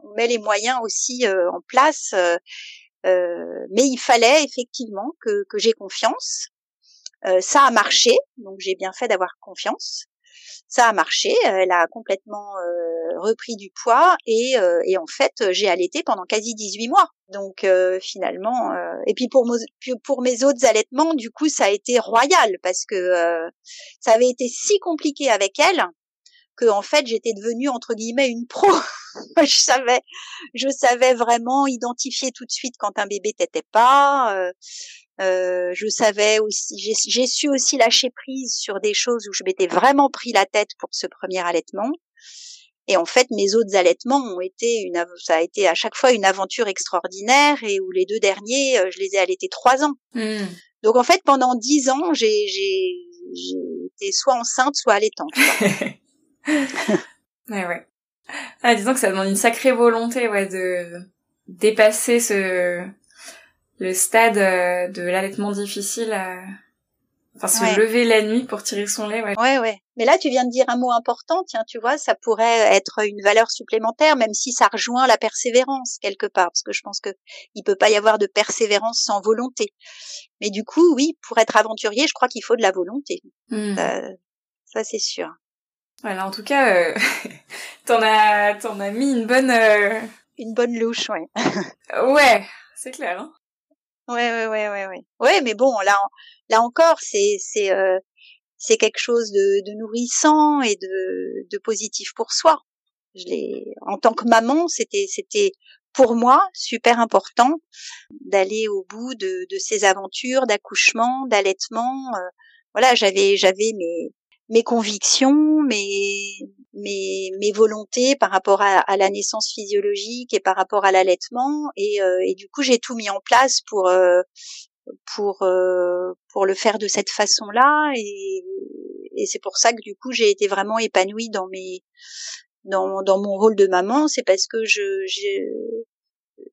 on met les moyens aussi euh, en place. mais il fallait effectivement que, que j'ai confiance. ça a marché, donc j'ai bien fait d'avoir confiance ça a marché. Elle a complètement euh, repris du poids et, euh, et en fait, j'ai allaité pendant quasi 18 mois. Donc euh, finalement, et puis pour, pour mes autres allaitements, du coup, ça a été royal parce que ça avait été si compliqué avec elle que en fait j'étais devenue entre guillemets une pro. <laughs> je savais, je savais vraiment identifier tout de suite quand un bébé t'était pas. Euh, je savais aussi, j'ai su aussi lâcher prise sur des choses où je m'étais vraiment pris la tête pour ce premier allaitement. Et en fait, mes autres allaitements ont été une, ça a été à chaque fois une aventure extraordinaire et où les deux derniers, euh, je les ai allaités trois ans. Hmm. Donc en fait, pendant dix ans, j'ai, j'ai, été soit enceinte, soit allaitante. <laughs> ouais, ouais. Ah, disons que ça demande une sacrée volonté, ouais, de dépasser ce, le stade euh, de l'allaitement difficile, euh, enfin se lever la nuit pour tirer son lait. Ouais. ouais, ouais. Mais là, tu viens de dire un mot important. Tiens, tu vois, ça pourrait être une valeur supplémentaire, même si ça rejoint la persévérance quelque part, parce que je pense que il peut pas y avoir de persévérance sans volonté. Mais du coup, oui, pour être aventurier, je crois qu'il faut de la volonté. Hmm. Ça, c'est sûr. Voilà, en tout cas, euh, <laughs> t'en as, t'en as mis une bonne. Euh... Une bonne louche, ouais. <laughs> ouais, c'est clair. Hein Ouais, ouais, ouais, ouais, ouais. Ouais, mais bon, là, là encore, c'est, c'est, euh, c'est quelque chose de, de nourrissant et de, de positif pour soi. Je l'ai, en tant que maman, c'était, c'était pour moi super important d'aller au bout de, de ces aventures d'accouchement, d'allaitement. Euh, voilà, j'avais, j'avais mes, mes convictions, mes, mes, mes volontés par rapport à, à, la naissance physiologique et par rapport à l'allaitement. Et, euh, et, du coup, j'ai tout mis en place pour euh, pour euh, pour le faire de cette façon-là. Et, et c'est pour ça que du coup, j'ai été vraiment épanouie dans mes dans, dans mon rôle de maman. C'est parce que je, je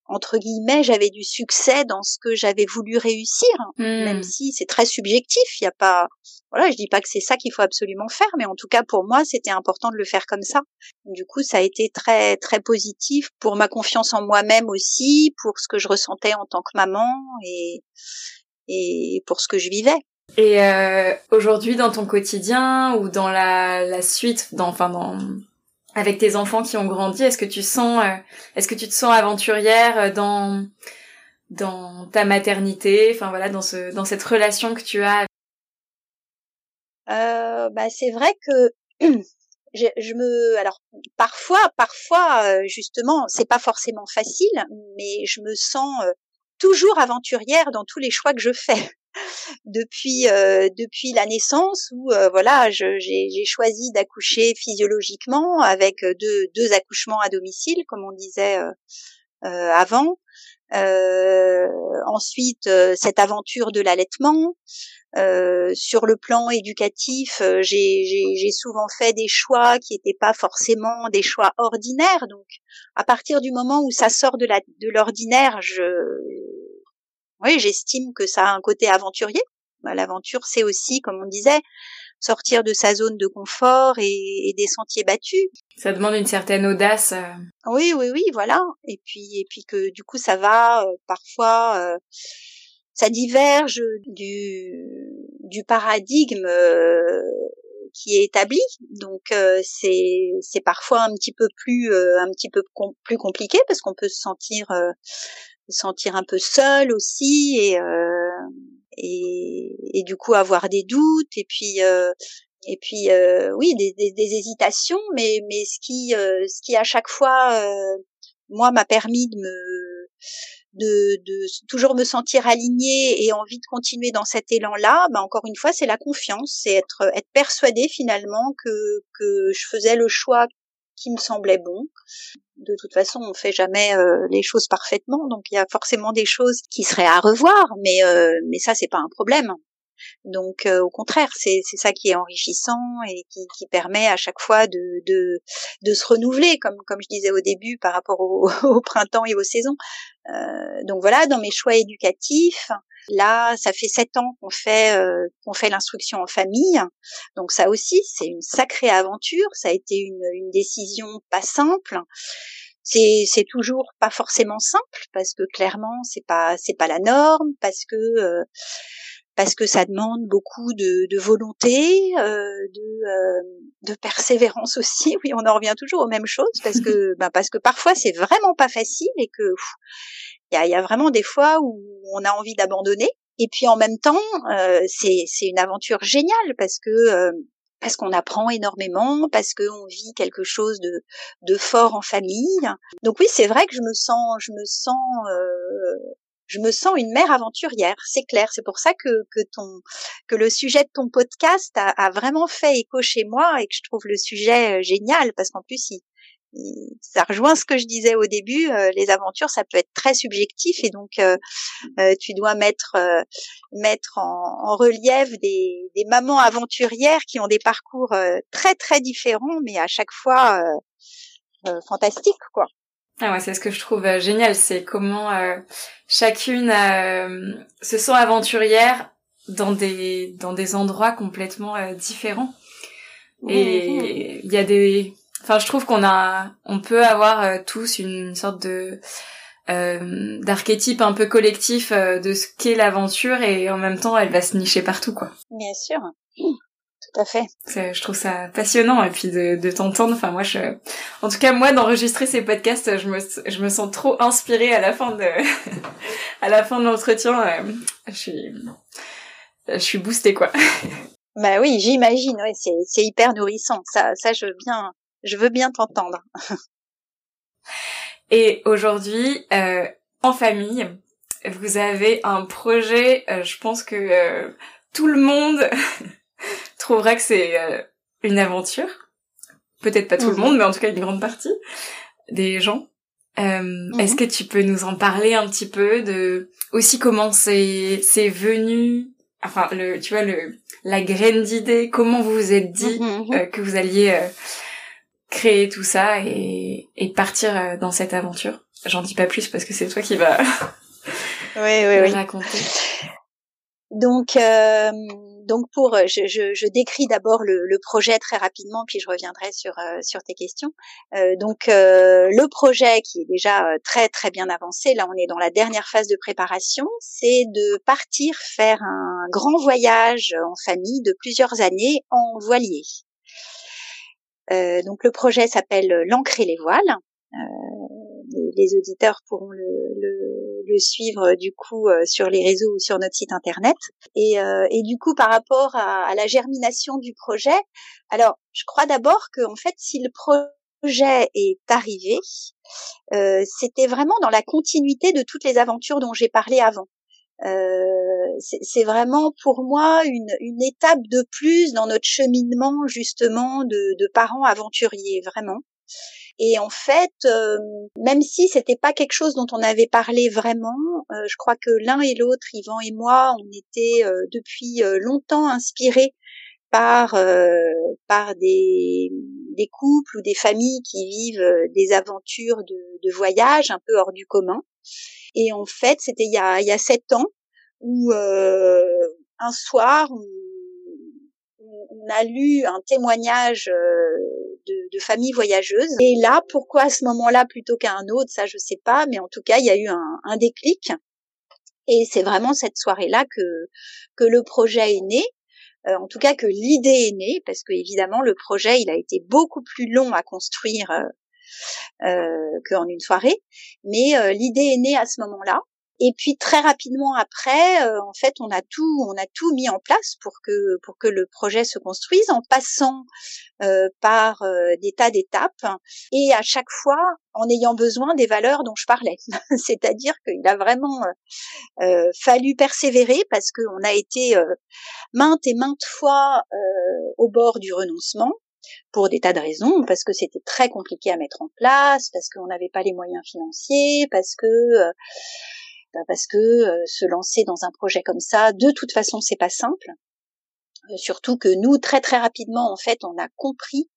entre guillemets, j'avais du succès dans ce que j'avais voulu réussir, même hmm. si c'est très subjectif. Il y a pas, voilà, je dis pas que c'est ça qu'il faut absolument faire, mais en tout cas pour moi, c'était important de le faire comme ça. Du coup, ça a été très très positif pour ma confiance en moi-même aussi, pour ce que je ressentais en tant que maman et et pour ce que je vivais. Et euh, aujourd'hui, dans ton quotidien ou dans la, la suite, dans, enfin dans avec tes enfants qui ont grandi, est-ce que tu sens, euh, est-ce que tu te sens aventurière euh, dans dans ta maternité, enfin voilà, dans ce dans cette relation que tu as? Euh, bah c'est vrai que <clears throat> je, je, me, alors parfois, parfois, justement, c'est pas forcément facile, mais je me sens toujours aventurière dans tous les choix que je fais depuis euh, depuis la naissance où euh, voilà j'ai choisi d'accoucher physiologiquement avec deux, deux accouchements à domicile comme on disait euh, avant. Ensuite cette aventure de l'allaitement. Sur le plan éducatif j'ai souvent fait des choix qui n'étaient pas forcément des choix ordinaires. Donc à partir du moment où ça sort de la de l'ordinaire je oui, j'estime que ça a un côté aventurier. Bah, l'aventure, c'est aussi, comme on disait, sortir de sa zone de confort et, des sentiers battus. Ça demande une certaine audace. Euh. Oui, oui, oui, voilà. Et puis, et puis que du coup, ça va euh, parfois, euh, ça diverge du du paradigme qui est établi. Donc, c'est c'est parfois un petit peu plus un petit peu plus compliqué parce qu'on peut se sentir sentir un peu seul aussi et, euh, et, et du coup avoir des doutes et puis euh, et puis euh, oui des, hésitations. Mais mais ce qui ce qui à chaque fois moi m'a permis de me de, toujours me sentir alignée et envie de continuer dans cet élan-là, ben encore une fois, c'est la confiance, c'est être être persuadée finalement que que je faisais le choix qui me semblait bon. De toute façon, on fait jamais euh, les choses parfaitement, donc il y a forcément des choses qui seraient à revoir, mais euh, mais ça c'est pas un problème. Donc euh, au contraire, c'est c'est ça qui est enrichissant et qui, qui permet à chaque fois de, de de se renouveler, comme comme je disais au début par rapport au, <laughs> au printemps et aux saisons. donc voilà, dans mes choix éducatifs, Là, ça fait sept ans qu'on fait euh, qu'on fait l'instruction en famille, donc ça aussi c'est une sacrée aventure. Ça a été une, une décision pas simple. C'est c'est toujours pas forcément simple parce que clairement c'est pas c'est pas la norme parce que euh, parce que ça demande beaucoup de, de volonté, euh, de, euh, de persévérance <laughs> aussi. Oui, on en revient toujours aux mêmes choses parce que <laughs> bah, parce que parfois c'est vraiment pas facile et que il y a, y a, vraiment des fois où on a envie d'abandonner. Et puis en même temps, euh, c'est une aventure géniale parce que euh, parce qu'on apprend énormément, parce qu'on vit quelque chose de, de fort en famille. Donc oui, c'est vrai que je me sens, je me sens, euh, je me sens une mère aventurière. C'est clair. C'est pour ça que que ton que le sujet de ton podcast a, a, vraiment fait écho chez moi et que je trouve le sujet euh, génial parce qu'en plus il, ça rejoint ce que je disais au début. Euh, les aventures, ça peut être très subjectif et donc euh, euh, tu dois mettre mettre en, relief des, des, mamans aventurières qui ont des parcours très très différents, mais à chaque fois fantastiques, quoi. Ah ouais, c'est ce que je trouve génial, c'est comment chacune se sent aventurière dans des dans des endroits complètement différents. Et il y a des Enfin, je trouve qu'on a, on peut avoir euh, tous une sorte de euh, d'archétype un peu collectif euh, de ce qu'est l'aventure et en même temps, elle va se nicher partout, quoi. Bien sûr. <clears throat> Tout à fait. Je trouve ça passionnant et puis de, de t'entendre. Enfin moi, je, en tout cas moi, d'enregistrer ces podcasts, je me, je me sens trop inspirée à la fin de, <laughs> à la fin de l'entretien. Je suis, je suis boostée quoi. <laughs> Bah oui, j'imagine. Ouais, c'est, c'est hyper nourrissant. Ça, ça, je veux bien, je veux bien t'entendre. Et aujourd'hui, euh, en famille, vous avez un projet, euh, je pense que euh, tout le monde <laughs> trouvera que c'est une aventure. Peut-être pas tout le mhm. monde, mais en tout cas une grande partie des gens. Mhm. Est-ce que tu peux nous en parler un petit peu de aussi comment c'est c'est venu enfin le tu vois le la graine d'idée comment vous vous êtes dit mhm, que vous alliez créer tout ça et, et partir euh, dans cette aventure. J'en dis pas plus parce que c'est toi qui vas oui, oui, oui. raconter. Donc, euh, donc pour, je, je, je décris d'abord le, le, projet très rapidement, puis je reviendrai sur euh, sur tes questions. Euh, donc euh, le projet qui est déjà très très bien avancé, là on est dans la dernière phase de préparation, c'est de partir faire un grand voyage en famille de plusieurs années en voilier. Euh, donc le projet s'appelle L'ancre et les voiles. Euh, les, auditeurs pourront le, le le suivre du coup sur les réseaux ou sur notre site internet. Et, et du coup, par rapport à, à, la germination du projet, alors je crois d'abord que en fait, si le projet est arrivé, euh, c'était vraiment dans la continuité de toutes les aventures dont j'ai parlé avant. Euh, c'est vraiment pour moi une, une, étape de plus dans notre cheminement justement de, de parents aventuriers, vraiment. Et en fait, euh, même si c'était pas quelque chose dont on avait parlé vraiment, euh, je crois que l'un et l'autre, Yvan et moi, on était euh, depuis longtemps inspirés par par des des couples ou des familles qui vivent des aventures de, voyage un peu hors du commun. Et en fait, c'était il y a, sept ans où euh, un soir, on, on, a lu un témoignage euh, de, familles voyageuses. Et là, pourquoi à ce moment-là plutôt qu'à un autre, ça je sais pas, mais en tout cas, il y a eu un, un déclic. Et c'est vraiment cette soirée-là que que le projet est né. Euh, en tout cas que l'idée est née, parce que évidemment le projet il a été beaucoup plus long à construire euh, euh, qu'en une soirée, mais euh, l'idée est née à ce moment-là. Et puis très rapidement après, euh, en fait, on a tout, on a tout mis en place pour que pour que le projet se construise, en passant euh, par euh, des tas d'étapes et à chaque fois en ayant besoin des valeurs dont je parlais. <laughs> C'est-à-dire qu'il a vraiment fallu persévérer parce qu'on a été maintes et maintes fois au bord du renoncement pour des tas de raisons, parce que c'était très compliqué à mettre en place, parce qu'on n'avait pas les moyens financiers, parce que parce que euh, se lancer dans un projet comme ça, de toute façon, c'est pas simple. Euh, surtout que nous, très très rapidement, en fait, on a compris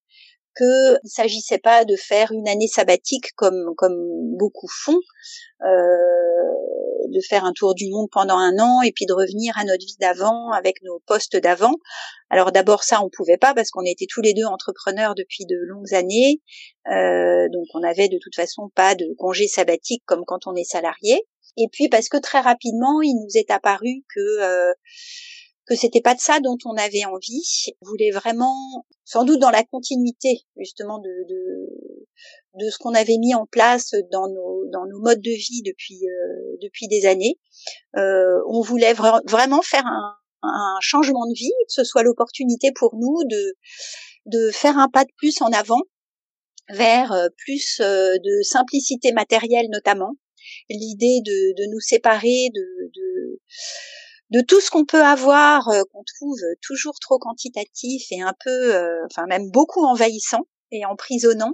qu'il ne s'agissait pas de faire une année sabbatique comme comme beaucoup font, euh, de faire un tour du monde pendant un an et puis de revenir à notre vie d'avant avec nos postes d'avant. Alors d'abord ça on pouvait pas parce qu'on était tous les deux entrepreneurs depuis de longues années, euh, donc on avait de toute façon pas de congé sabbatique comme quand on est salarié et puis parce que très rapidement, il nous est apparu que euh, que c'était pas de ça dont on avait envie. On voulait vraiment, sans doute dans la continuité justement de de, de ce qu'on avait mis en place dans nos dans nos modes de vie depuis euh, depuis des années. Euh, on voulait vraiment faire un, un changement de vie, que ce soit l'opportunité pour nous de de faire un pas de plus en avant vers euh, plus euh, de simplicité matérielle notamment, l'idée de, de, nous séparer de, de, de tout ce qu'on peut avoir, euh, qu'on trouve toujours trop quantitatif et un peu, euh, enfin même beaucoup envahissant et emprisonnant.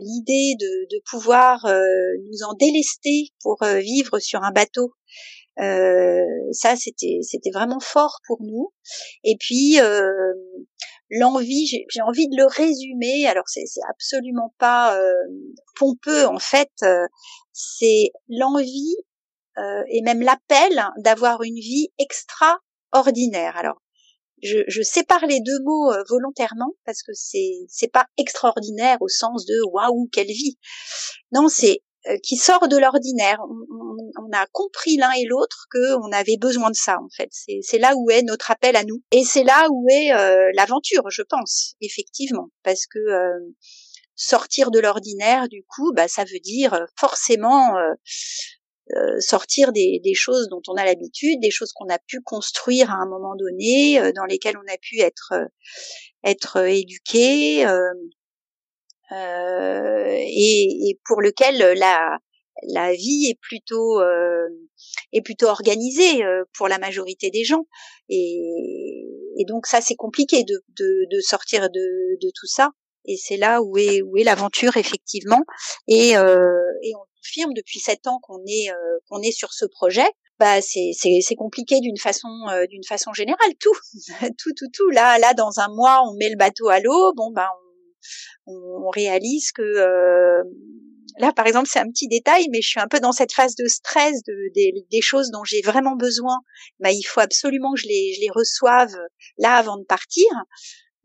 L'idée de, de pouvoir euh, nous en délester pour vivre sur un bateau euh, ça, c'était c'était vraiment fort pour nous. Et puis euh, l'envie, j'ai envie de le résumer. Alors c'est absolument pas euh, pompeux en fait. c'est l'envie et même l'appel d'avoir une vie extraordinaire. Alors je, je, sépare les deux mots volontairement parce que c'est c'est pas extraordinaire au sens de waouh quelle vie. Non, c'est euh, qui sort de l'ordinaire. On, a compris l'un et l'autre qu'on avait besoin de ça en fait. C'est là où est notre appel à nous et c'est là où est euh, l'aventure, je pense, effectivement, parce que euh, sortir de l'ordinaire, du coup, bah, ça veut dire forcément sortir des, des, choses dont on a l'habitude, des choses qu'on a pu construire à un moment donné, dans lesquelles on a pu être être éduqué, euh, et, et, pour lequel la la vie est plutôt euh, est plutôt organisée euh, pour la majorité des gens. Et, et donc ça c'est compliqué de, de, de sortir de, de, tout ça. Et c'est là où est où est l'aventure effectivement. Et, euh, et on confirme depuis sept ans qu'on est euh, qu'on est sur ce projet. Bah c'est c'est c'est compliqué d'une façon d'une façon générale. Tout <laughs> tout tout tout. Là là dans un mois on met le bateau à l'eau. Bon bah on, réalise que euh, là par exemple c'est un petit détail mais je suis un peu dans cette phase de stress de, des, choses dont j'ai vraiment besoin. Bah il faut absolument que je les, je les reçoive là avant de partir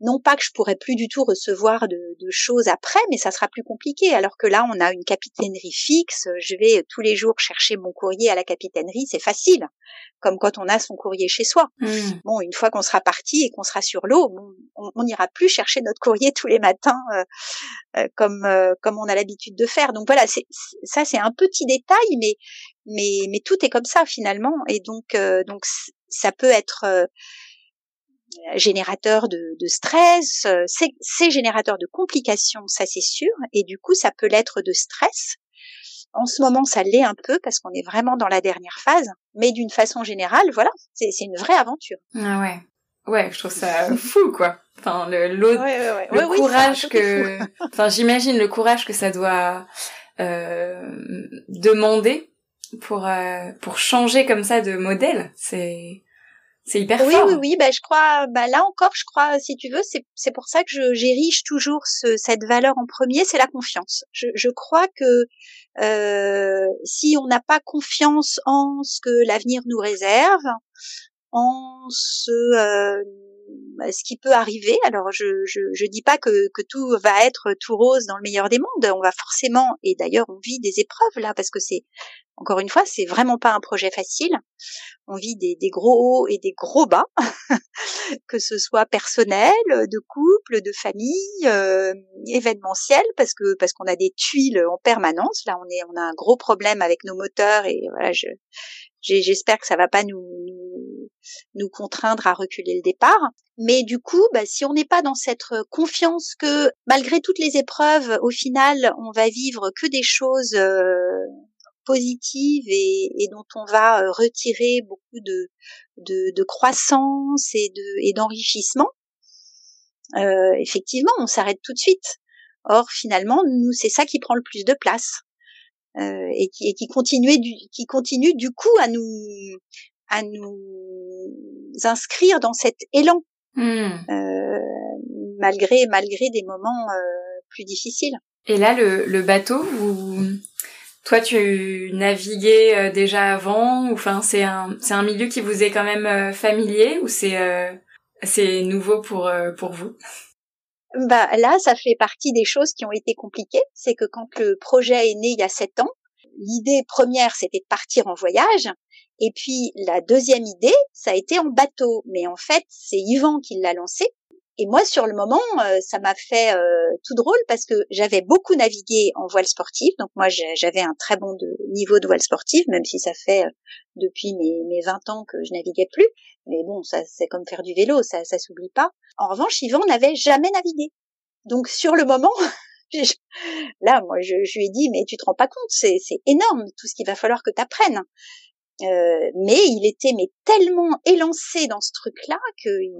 non pas que je pourrais plus du tout recevoir de, choses après, mais ça sera plus compliqué. Alors que là, on a une capitainerie fixe. Je vais tous les jours chercher mon courrier à la capitainerie, c'est facile, comme quand on a son courrier chez soi. Mmh. Bon, une fois qu'on sera parti et qu'on sera sur l'eau, on n'ira plus chercher notre courrier tous les matins euh, euh, comme euh, comme on a l'habitude de faire. Donc voilà, c'est ça, c'est un petit détail, mais mais mais tout est comme ça finalement et donc donc ça peut être générateur de, de stress, c'est générateur de complications, ça c'est sûr, et du coup ça peut l'être de stress. En ce moment, ça l'est un peu parce qu'on est vraiment dans la dernière phase, mais d'une façon générale, voilà, c'est une vraie aventure. Ah ouais, ouais, je trouve ça fou quoi. Enfin, le, le courage que, <laughs> enfin, j'imagine le courage que ça doit euh, demander pour euh, pour changer comme ça de modèle. C'est c'est hyper oui, fort. Oui, oui, bah, je crois, bah, là encore, je crois, si tu veux, c'est, c'est pour ça que je, j'érige toujours ce, cette valeur en premier, c'est la confiance. Je, je crois que euh, si on n'a pas confiance en ce que l'avenir nous réserve, en ce euh, ce qui peut arriver. Alors je, je, je dis pas que, que tout va être tout rose dans le meilleur des mondes. On va forcément, et d'ailleurs on vit des épreuves là parce que c'est encore une fois, c'est vraiment pas un projet facile. On vit des, des gros hauts et des gros bas, <laughs> que ce soit personnel, de couple, de famille, euh, événementiel, parce que parce qu'on a des tuiles en permanence. Là, on est, on a un gros problème avec nos moteurs et voilà, je, J'espère que ça va pas nous, nous, nous contraindre à reculer le départ. Mais du coup, bah, si on n'est pas dans cette confiance que malgré toutes les épreuves, au final, on va vivre que des choses euh, positives et, et, dont on va euh, retirer beaucoup de, de, de croissance et de et d'enrichissement, euh, effectivement, on s'arrête tout de suite. Or, finalement, nous, c'est ça qui prend le plus de place. Euh, et, qui, et qui qui continue du coup à nous à nous inscrire dans cet élan mmh. euh, malgré malgré des moments euh, plus difficiles. Et là le, le bateau toi tu naviguais euh, déjà avant ou enfin c'est un c'est un milieu qui vous est quand même familier ou c'est c'est nouveau pour pour vous? Bah là, ça fait partie des choses qui ont été compliquées. C'est que quand le projet est né il y a sept ans, l'idée première c'était de partir en voyage, et puis la deuxième idée, ça a été en bateau. Mais en fait, c'est Yvan qui l'a lancé. Et moi, sur le moment, euh, ça m'a fait euh, tout drôle parce que j'avais beaucoup navigué en voile sportive. Donc moi, j'avais un très bon niveau de voile sportive, même si ça fait euh, depuis mes, mes 20 ans que je naviguais plus. Mais bon, ça c'est comme faire du vélo, ça, ça s'oublie pas. En revanche, Yvan n'avait jamais navigué. Donc sur le moment, <laughs> là, moi, je, je, lui ai dit, mais tu te rends pas compte, c'est énorme tout ce qu'il va falloir que tu apprennes. Euh, mais il était mais tellement élancé dans ce truc-là qu'il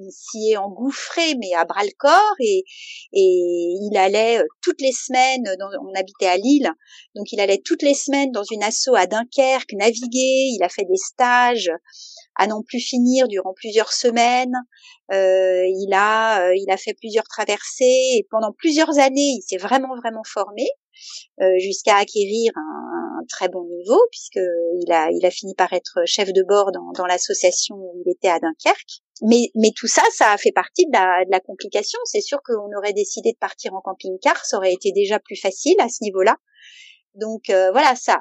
il, s'y est engouffré mais à bras le corps et, et il allait euh, toutes les semaines. On habitait à Lille, donc il allait toutes les semaines dans une asso à Dunkerque naviguer. Il a fait des stages à non plus finir durant plusieurs semaines. Euh, il a euh, il a fait plusieurs traversées et pendant plusieurs années il s'est vraiment vraiment formé euh, jusqu'à acquérir un, très bon niveau puisque il a il a fini par être chef de bord dans, l'association où il était à Dunkerque. Mais mais tout ça ça a fait partie de la, complication. C'est sûr qu'on aurait décidé de partir en camping-car, ça aurait été déjà plus facile à ce niveau-là. Donc euh, voilà ça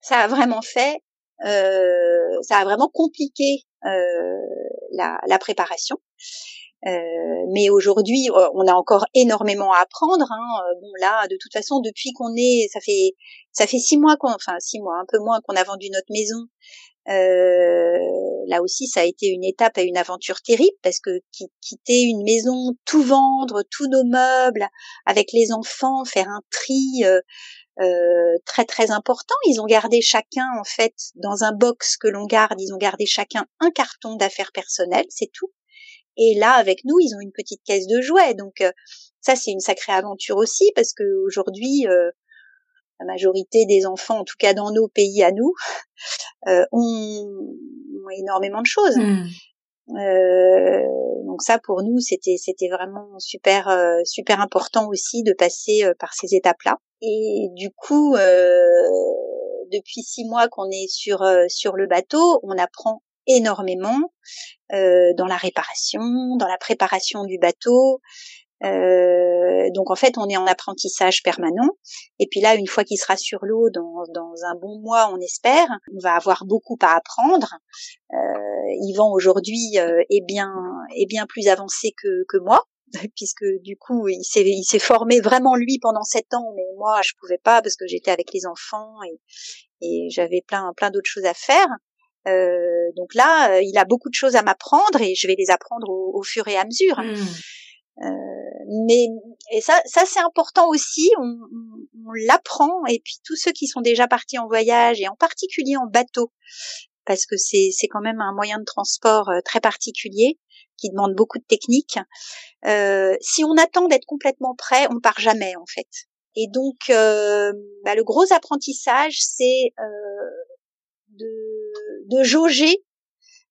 ça a vraiment fait euh, ça a vraiment compliqué euh, la, préparation. Euh, mais aujourd'hui, euh, on a encore énormément à apprendre. Hein. Euh, bon là, de toute façon, depuis qu'on est, ça fait ça fait six mois qu'on, enfin six mois, un peu moins qu'on a vendu notre maison. Euh, là aussi, ça a été une étape et une aventure terrible parce que quitter une maison, tout vendre, tous nos meubles, avec les enfants, faire un tri euh, très très important. Ils ont gardé chacun en fait dans un box que l'on garde, ils ont gardé chacun un carton d'affaires personnelles, c'est tout. Et là, avec nous, ils ont une petite caisse de jouets. Donc euh, ça, c'est une sacrée aventure aussi, parce que aujourd'hui, euh, la majorité des enfants, en tout cas dans nos pays à nous, <laughs> euh, ont, ont, énormément de choses. Hmm. Euh, donc ça, pour nous, c'était c'était vraiment super super important aussi de passer par ces étapes-là. Et du coup, depuis six mois qu'on est sur sur le bateau, on apprend énormément euh, dans la réparation, dans la préparation du bateau. Euh, donc en fait, on est en apprentissage permanent. Et puis là, une fois qu'il sera sur l'eau, dans, dans, un bon mois, on espère, on va avoir beaucoup à apprendre. Euh, Yvan aujourd'hui euh, est bien est bien plus avancé que, que moi <laughs> puisque du coup il s'est il s'est formé vraiment lui pendant sept ans mais moi je pouvais pas parce que j'étais avec les enfants et et j'avais plein plein d'autres choses à faire. Euh, donc là, il a beaucoup de choses à m'apprendre et je vais les apprendre au, fur et à mesure. Mmh. Euh, mais et ça, ça c'est important aussi. On, on, l'apprend et puis tous ceux qui sont déjà partis en voyage et en particulier en bateau, parce que c'est c'est quand même un moyen de transport euh, très particulier qui demande beaucoup de technique. Euh, si on attend d'être complètement prêt, on part jamais en fait. Et donc, euh, bah, le gros apprentissage, c'est euh, de, de jauger,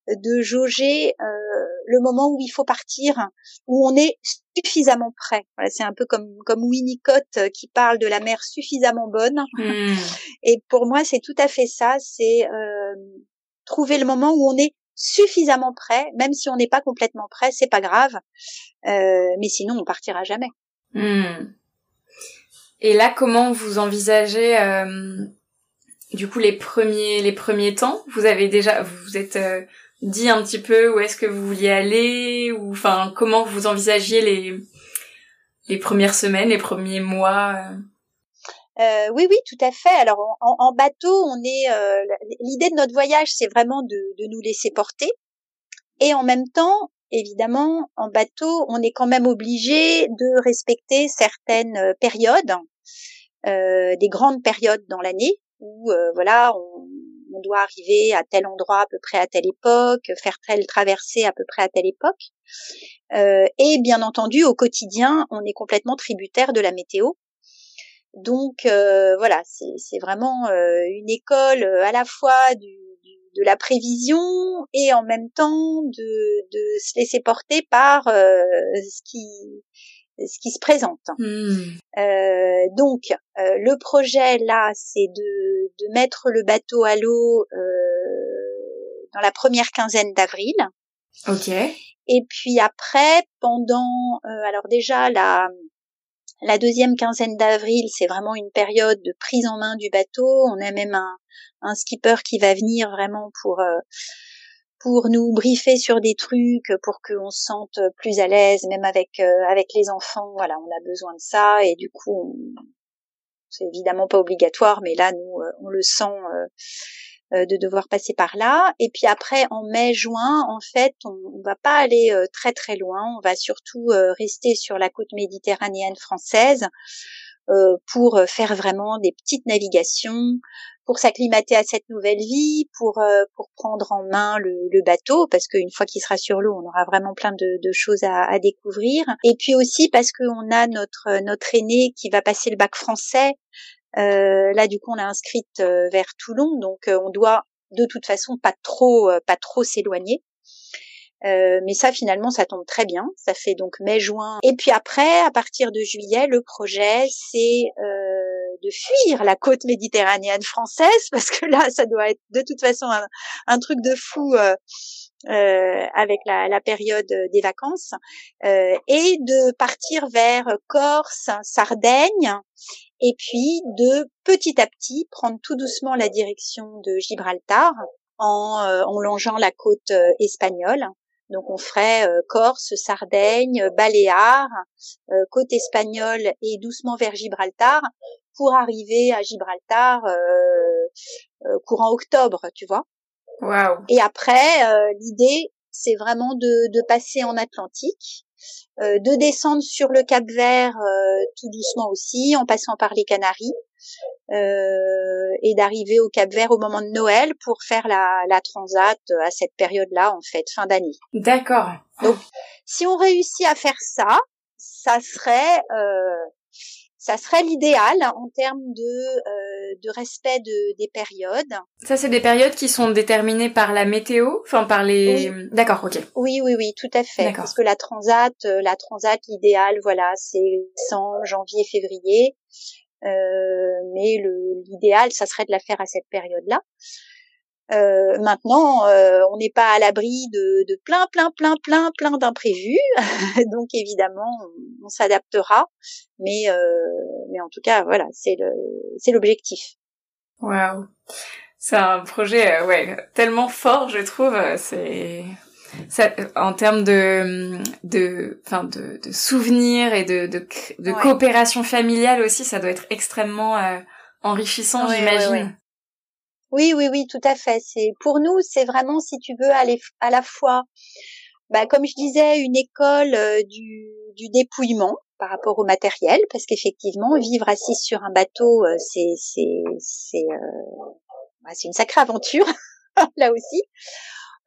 de jauger euh, le moment où il faut partir, où on est suffisamment prêt. Voilà, c'est un peu comme comme Winnicott euh, qui parle de la mer suffisamment bonne. Hmm. Et pour moi, c'est tout à fait ça. C'est euh, trouver le moment où on est suffisamment prêt, même si on n'est pas complètement prêt, c'est pas grave. Euh, mais sinon, on partira jamais. Hmm. Et là, comment vous envisagez euh, du coup les premiers temps Vous avez déjà vous vous êtes euh, dit un petit peu où est-ce que vous vouliez aller ou enfin comment vous envisagiez les les premières semaines, les premiers mois euh, oui, oui, tout à fait. Alors en, bateau, on est euh, l'idée de notre voyage, c'est vraiment de, nous laisser porter, et en même temps, évidemment, en bateau, on est quand même obligé de respecter certaines euh, périodes, euh, des grandes périodes dans l'année où voilà, on, doit arriver à tel endroit à peu près à telle époque, faire telle traversée à peu près à telle époque. et bien entendu, au quotidien, on est complètement tributaire de la météo. Donc euh, voilà, c'est vraiment euh, une école euh, à la fois de la prévision et en même temps de se laisser porter par ce qui ce qui se présente. Hmm. donc le projet là, c'est de, de mettre le bateau à l'eau dans la première quinzaine d'avril. Ok. Et puis après, pendant alors déjà la la deuxième quinzaine d'avril, c'est vraiment une période de prise en main du bateau. On a même un, skipper qui va venir vraiment pour euh, pour nous briefer sur des trucs, pour qu'on se sente plus à l'aise, même avec euh, avec les enfants. Voilà, on a besoin de ça et du coup, c'est évidemment pas obligatoire, mais là, nous, euh, on le sent euh, de devoir passer par là. Et puis après, en mai-juin, en fait, on, ne va pas aller très très loin. On va surtout rester sur la côte méditerranéenne française pour faire vraiment des petites navigations, pour s'acclimater à cette nouvelle vie, pour pour prendre en main le, bateau, parce qu'une fois qu'il sera sur l'eau, on aura vraiment plein de, choses à, à, découvrir. Et puis aussi parce qu'on a notre notre aîné qui va passer le bac français euh, là, du coup, on a inscrite euh, vers Toulon, donc euh, on doit de toute façon pas trop, pas trop s'éloigner. Mais ça, finalement, ça tombe très bien. Ça fait donc mai-juin. Et puis après, à partir de juillet, le projet, c'est de fuir la côte méditerranéenne française, <laughs> parce que là, ça doit être de toute façon un, truc de fou avec la, période des vacances, et de partir vers Corse, Sardaigne, et puis de petit à petit prendre tout doucement la direction de Gibraltar en, euh, longeant la côte euh, espagnole. Donc on ferait euh, Corse, Sardaigne, Baléares, côte espagnole et doucement vers Gibraltar pour arriver à Gibraltar courant octobre, tu vois. Wow. Et après, l'idée, c'est vraiment de, de passer en Atlantique euh, de descendre sur le Cap Vert euh, tout doucement aussi, en passant par les Canaries, euh, et d'arriver au Cap Vert au moment de Noël pour faire la, la transat à cette période-là, en fait, fin d'année. D'accord. Donc, si on réussit à faire ça, ça serait ça serait l'idéal en termes de, euh, de respect de, des périodes. Ça, c'est des périodes qui sont déterminées par la météo, enfin par les. D'accord, ok. Oui, oui, oui, tout à fait. Parce que la transat, euh, la transat, l'idéal, voilà, c'est sans janvier, février. Euh, mais l'idéal, ça serait de la faire à cette période-là. Euh, maintenant, euh, on n'est pas à l'abri de, de, plein, plein, plein, plein, plein d'imprévus. <laughs> Donc évidemment, on, s'adaptera. Mais, euh, mais en tout cas, voilà, c'est le, c'est l'objectif. Waouh, c'est un projet, ouais, tellement fort, je trouve. C'est ça, en termes de, de, enfin, de, de souvenirs et de, de, de coopération familiale aussi, ça doit être extrêmement enrichissant, j'imagine. Oui, oui, oui, tout à fait. C'est pour nous, c'est vraiment si tu veux aller à la fois, bah, comme je disais, une école euh, du, du dépouillement par rapport au matériel, parce qu'effectivement, vivre assis sur un bateau, euh, c'est c'est c'est euh, bah, c'est une sacrée aventure <laughs> là aussi.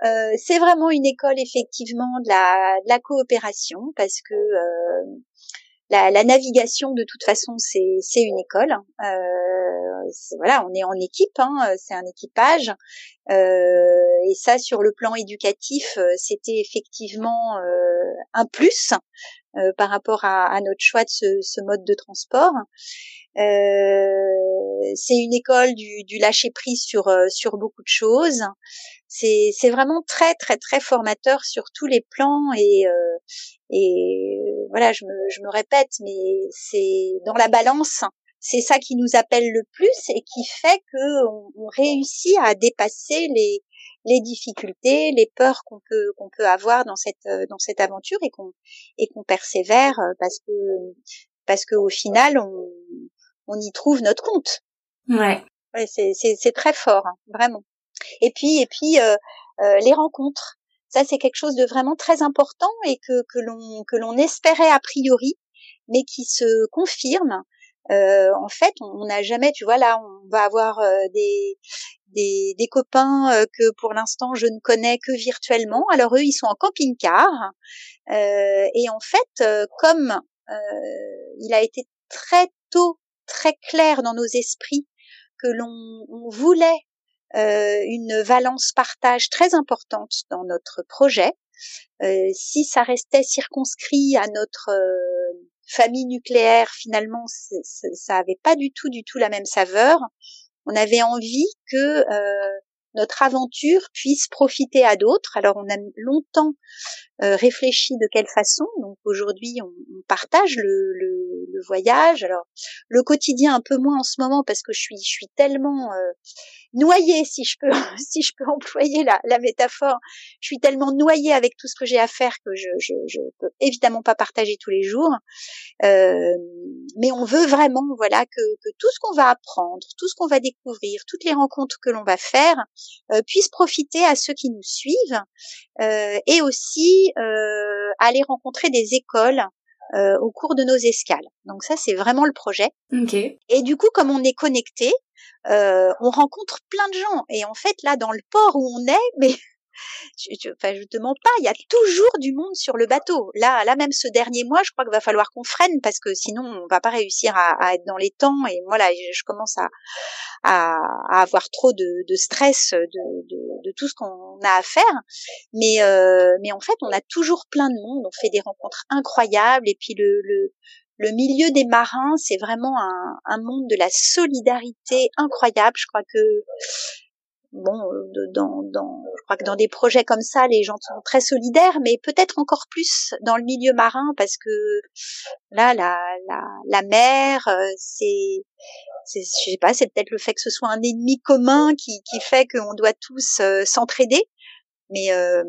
Euh, c'est vraiment une école effectivement de la, de la coopération parce que la, la, navigation de toute façon c'est c'est une école. Euh, voilà, on est en équipe, hein, c'est un équipage. Euh, et ça, sur le plan éducatif, euh, c'était effectivement euh, un plus euh, par rapport à, à, notre choix de ce, ce mode de transport. c'est une école du, du lâcher prise sur sur beaucoup de choses. C'est c'est vraiment très très très formateur sur tous les plans et et voilà, je me, je me répète, mais c'est dans la balance, c'est ça qui nous appelle le plus et qui fait que on, réussit à dépasser les les difficultés, les peurs qu'on peut qu'on peut avoir dans cette dans cette aventure et qu'on et qu'on persévère parce que parce que au final on on y trouve notre compte. Ouais. ouais c'est c'est c'est très fort, hein, vraiment. Et puis et puis euh, euh, les rencontres. Ça, c'est quelque chose de vraiment très important et que, que l'on que l'on espérait a priori, mais qui se confirme. Euh, en fait, on n'a jamais, tu vois, là, on va avoir euh, des, des, des copains euh, que pour l'instant je ne connais que virtuellement. Alors eux, ils sont en camping-car. Euh, et en fait, comme il a été très tôt, très clair dans nos esprits que l'on voulait euh, une valence partage très importante dans notre projet. Euh, si ça restait circonscrit à notre euh, famille nucléaire, finalement, ça n'avait pas du tout, du tout la même saveur. On avait envie que notre aventure puisse profiter à d'autres. Alors on a longtemps réfléchi de quelle façon. Donc aujourd'hui on, partage le, le, le, voyage. Alors le quotidien un peu moins en ce moment parce que je suis je suis tellement noyée, si je peux, <laughs> si je peux employer la, la, métaphore. Je suis tellement noyée avec tout ce que j'ai à faire que je, je, je peux évidemment pas partager tous les jours. Euh, mais on veut vraiment, voilà, que, que tout ce qu'on va apprendre, tout ce qu'on va découvrir, toutes les rencontres que l'on va faire, euh, puissent profiter à ceux qui nous suivent euh, et aussi euh, aller rencontrer des écoles euh, au cours de nos escales. Donc ça, c'est vraiment le projet. Okay. Et du coup, comme on est connecté, euh, on rencontre plein de gens. Et en fait, là, dans le port où on est, mais <laughs> je, je, enfin, je te mens pas, il y a toujours du monde sur le bateau. Là, là même ce dernier mois, je crois qu'il va falloir qu'on freine parce que sinon on va pas réussir à, à être dans les temps. Et moi là, je, commence à, à, à, avoir trop de, de stress de, de, de, tout ce qu'on a à faire. Mais, euh, mais en fait, on a toujours plein de monde. On fait des rencontres incroyables. Et puis le, le le milieu des marins, c'est vraiment un, un, monde de la solidarité incroyable. Je crois que bon, dans, dans, je crois que dans des projets comme ça, les gens sont très solidaires, mais peut-être encore plus dans le milieu marin parce que là, la, la, la mer, euh, c'est, c'est, je sais pas, c'est peut-être le fait que ce soit un ennemi commun qui, qui fait qu'on doit tous euh, s'entraider, mais euh,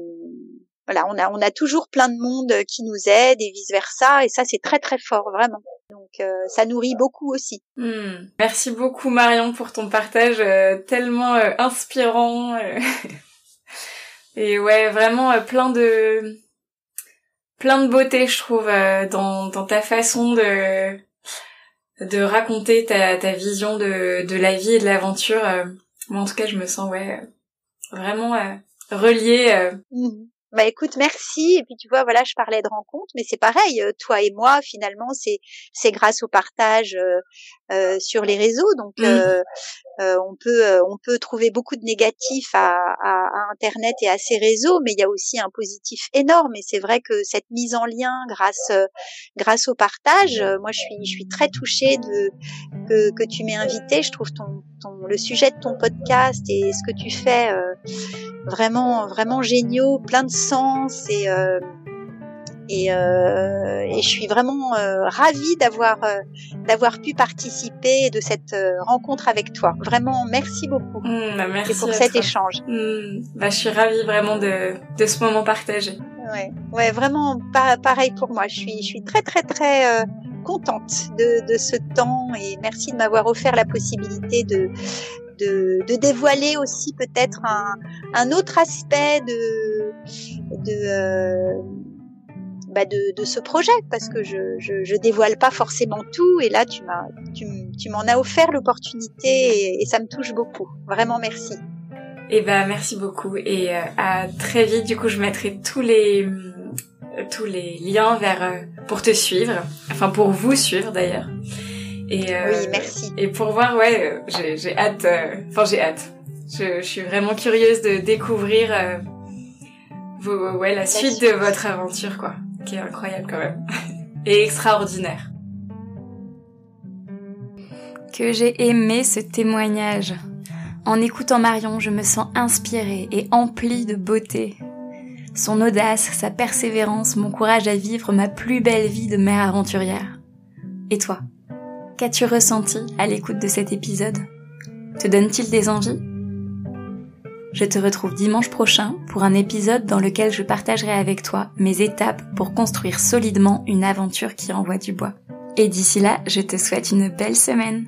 voilà, on a, on a toujours plein de monde qui nous aide et vice versa, et ça c'est très très fort vraiment. Donc euh, ça nourrit beaucoup aussi. Hmm. Merci beaucoup Marion pour ton partage euh, tellement euh, inspirant <laughs> et ouais vraiment plein de plein de beauté je trouve dans, dans ta façon de de raconter ta, ta vision de, de la vie et de l'aventure. Moi en tout cas je me sens ouais vraiment reliée. Mmh bah écoute, merci. Et puis tu vois, voilà, je parlais de rencontres, mais c'est pareil. Euh, toi et moi, finalement, c'est c'est grâce au partage euh, sur les réseaux. Donc mmh. euh, euh, on peut on peut trouver beaucoup de négatifs à, à, à, Internet et à ces réseaux, mais il y a aussi un positif énorme. Et c'est vrai que cette mise en lien grâce grâce au partage, moi je suis je suis très touchée de que que tu m'aies invité. Je trouve ton ton le sujet de ton podcast et ce que tu fais vraiment vraiment géniaux, plein de sens et euh, et, euh, et, je suis vraiment euh, ravie d'avoir euh, d'avoir pu participer de cette rencontre avec toi. Vraiment, merci beaucoup. Mmh, bah merci pour cet échange. Mmh, bah, je suis ravie vraiment de, de ce moment partagé. Ouais, ouais, vraiment pareil pour moi. Je suis je suis très très très contente de, de, ce temps et merci de m'avoir offert la possibilité de de, de dévoiler aussi peut-être un, un autre aspect de de, bah de, de ce projet parce que je, je, je dévoile pas forcément tout et là tu m'as tu, tu m'en as offert l'opportunité et, et, ça me touche beaucoup. Vraiment merci. Et eh ben merci beaucoup et euh, à très vite. Du coup je mettrai tous les tous les liens vers euh, pour te suivre. Enfin pour vous suivre d'ailleurs. Et euh, oui merci. et pour voir ouais j'ai hâte enfin j'ai hâte. Je, je, suis vraiment curieuse de découvrir vos, ouais la, suite de votre aventure quoi qui est incroyable quand même. <laughs> Et extraordinaire. Que j'ai aimé ce témoignage. En écoutant Marion, je me sens inspirée et emplie de beauté. Son audace, sa persévérance m'encouragent à vivre ma plus belle vie de mère aventurière. Et toi? Qu'as-tu ressenti à l'écoute de cet épisode? Te donne-t-il des envies? Je te retrouve dimanche prochain pour un épisode dans lequel je partagerai avec toi mes étapes pour construire solidement une aventure qui envoie du bois. Et d'ici là, je te souhaite une belle semaine.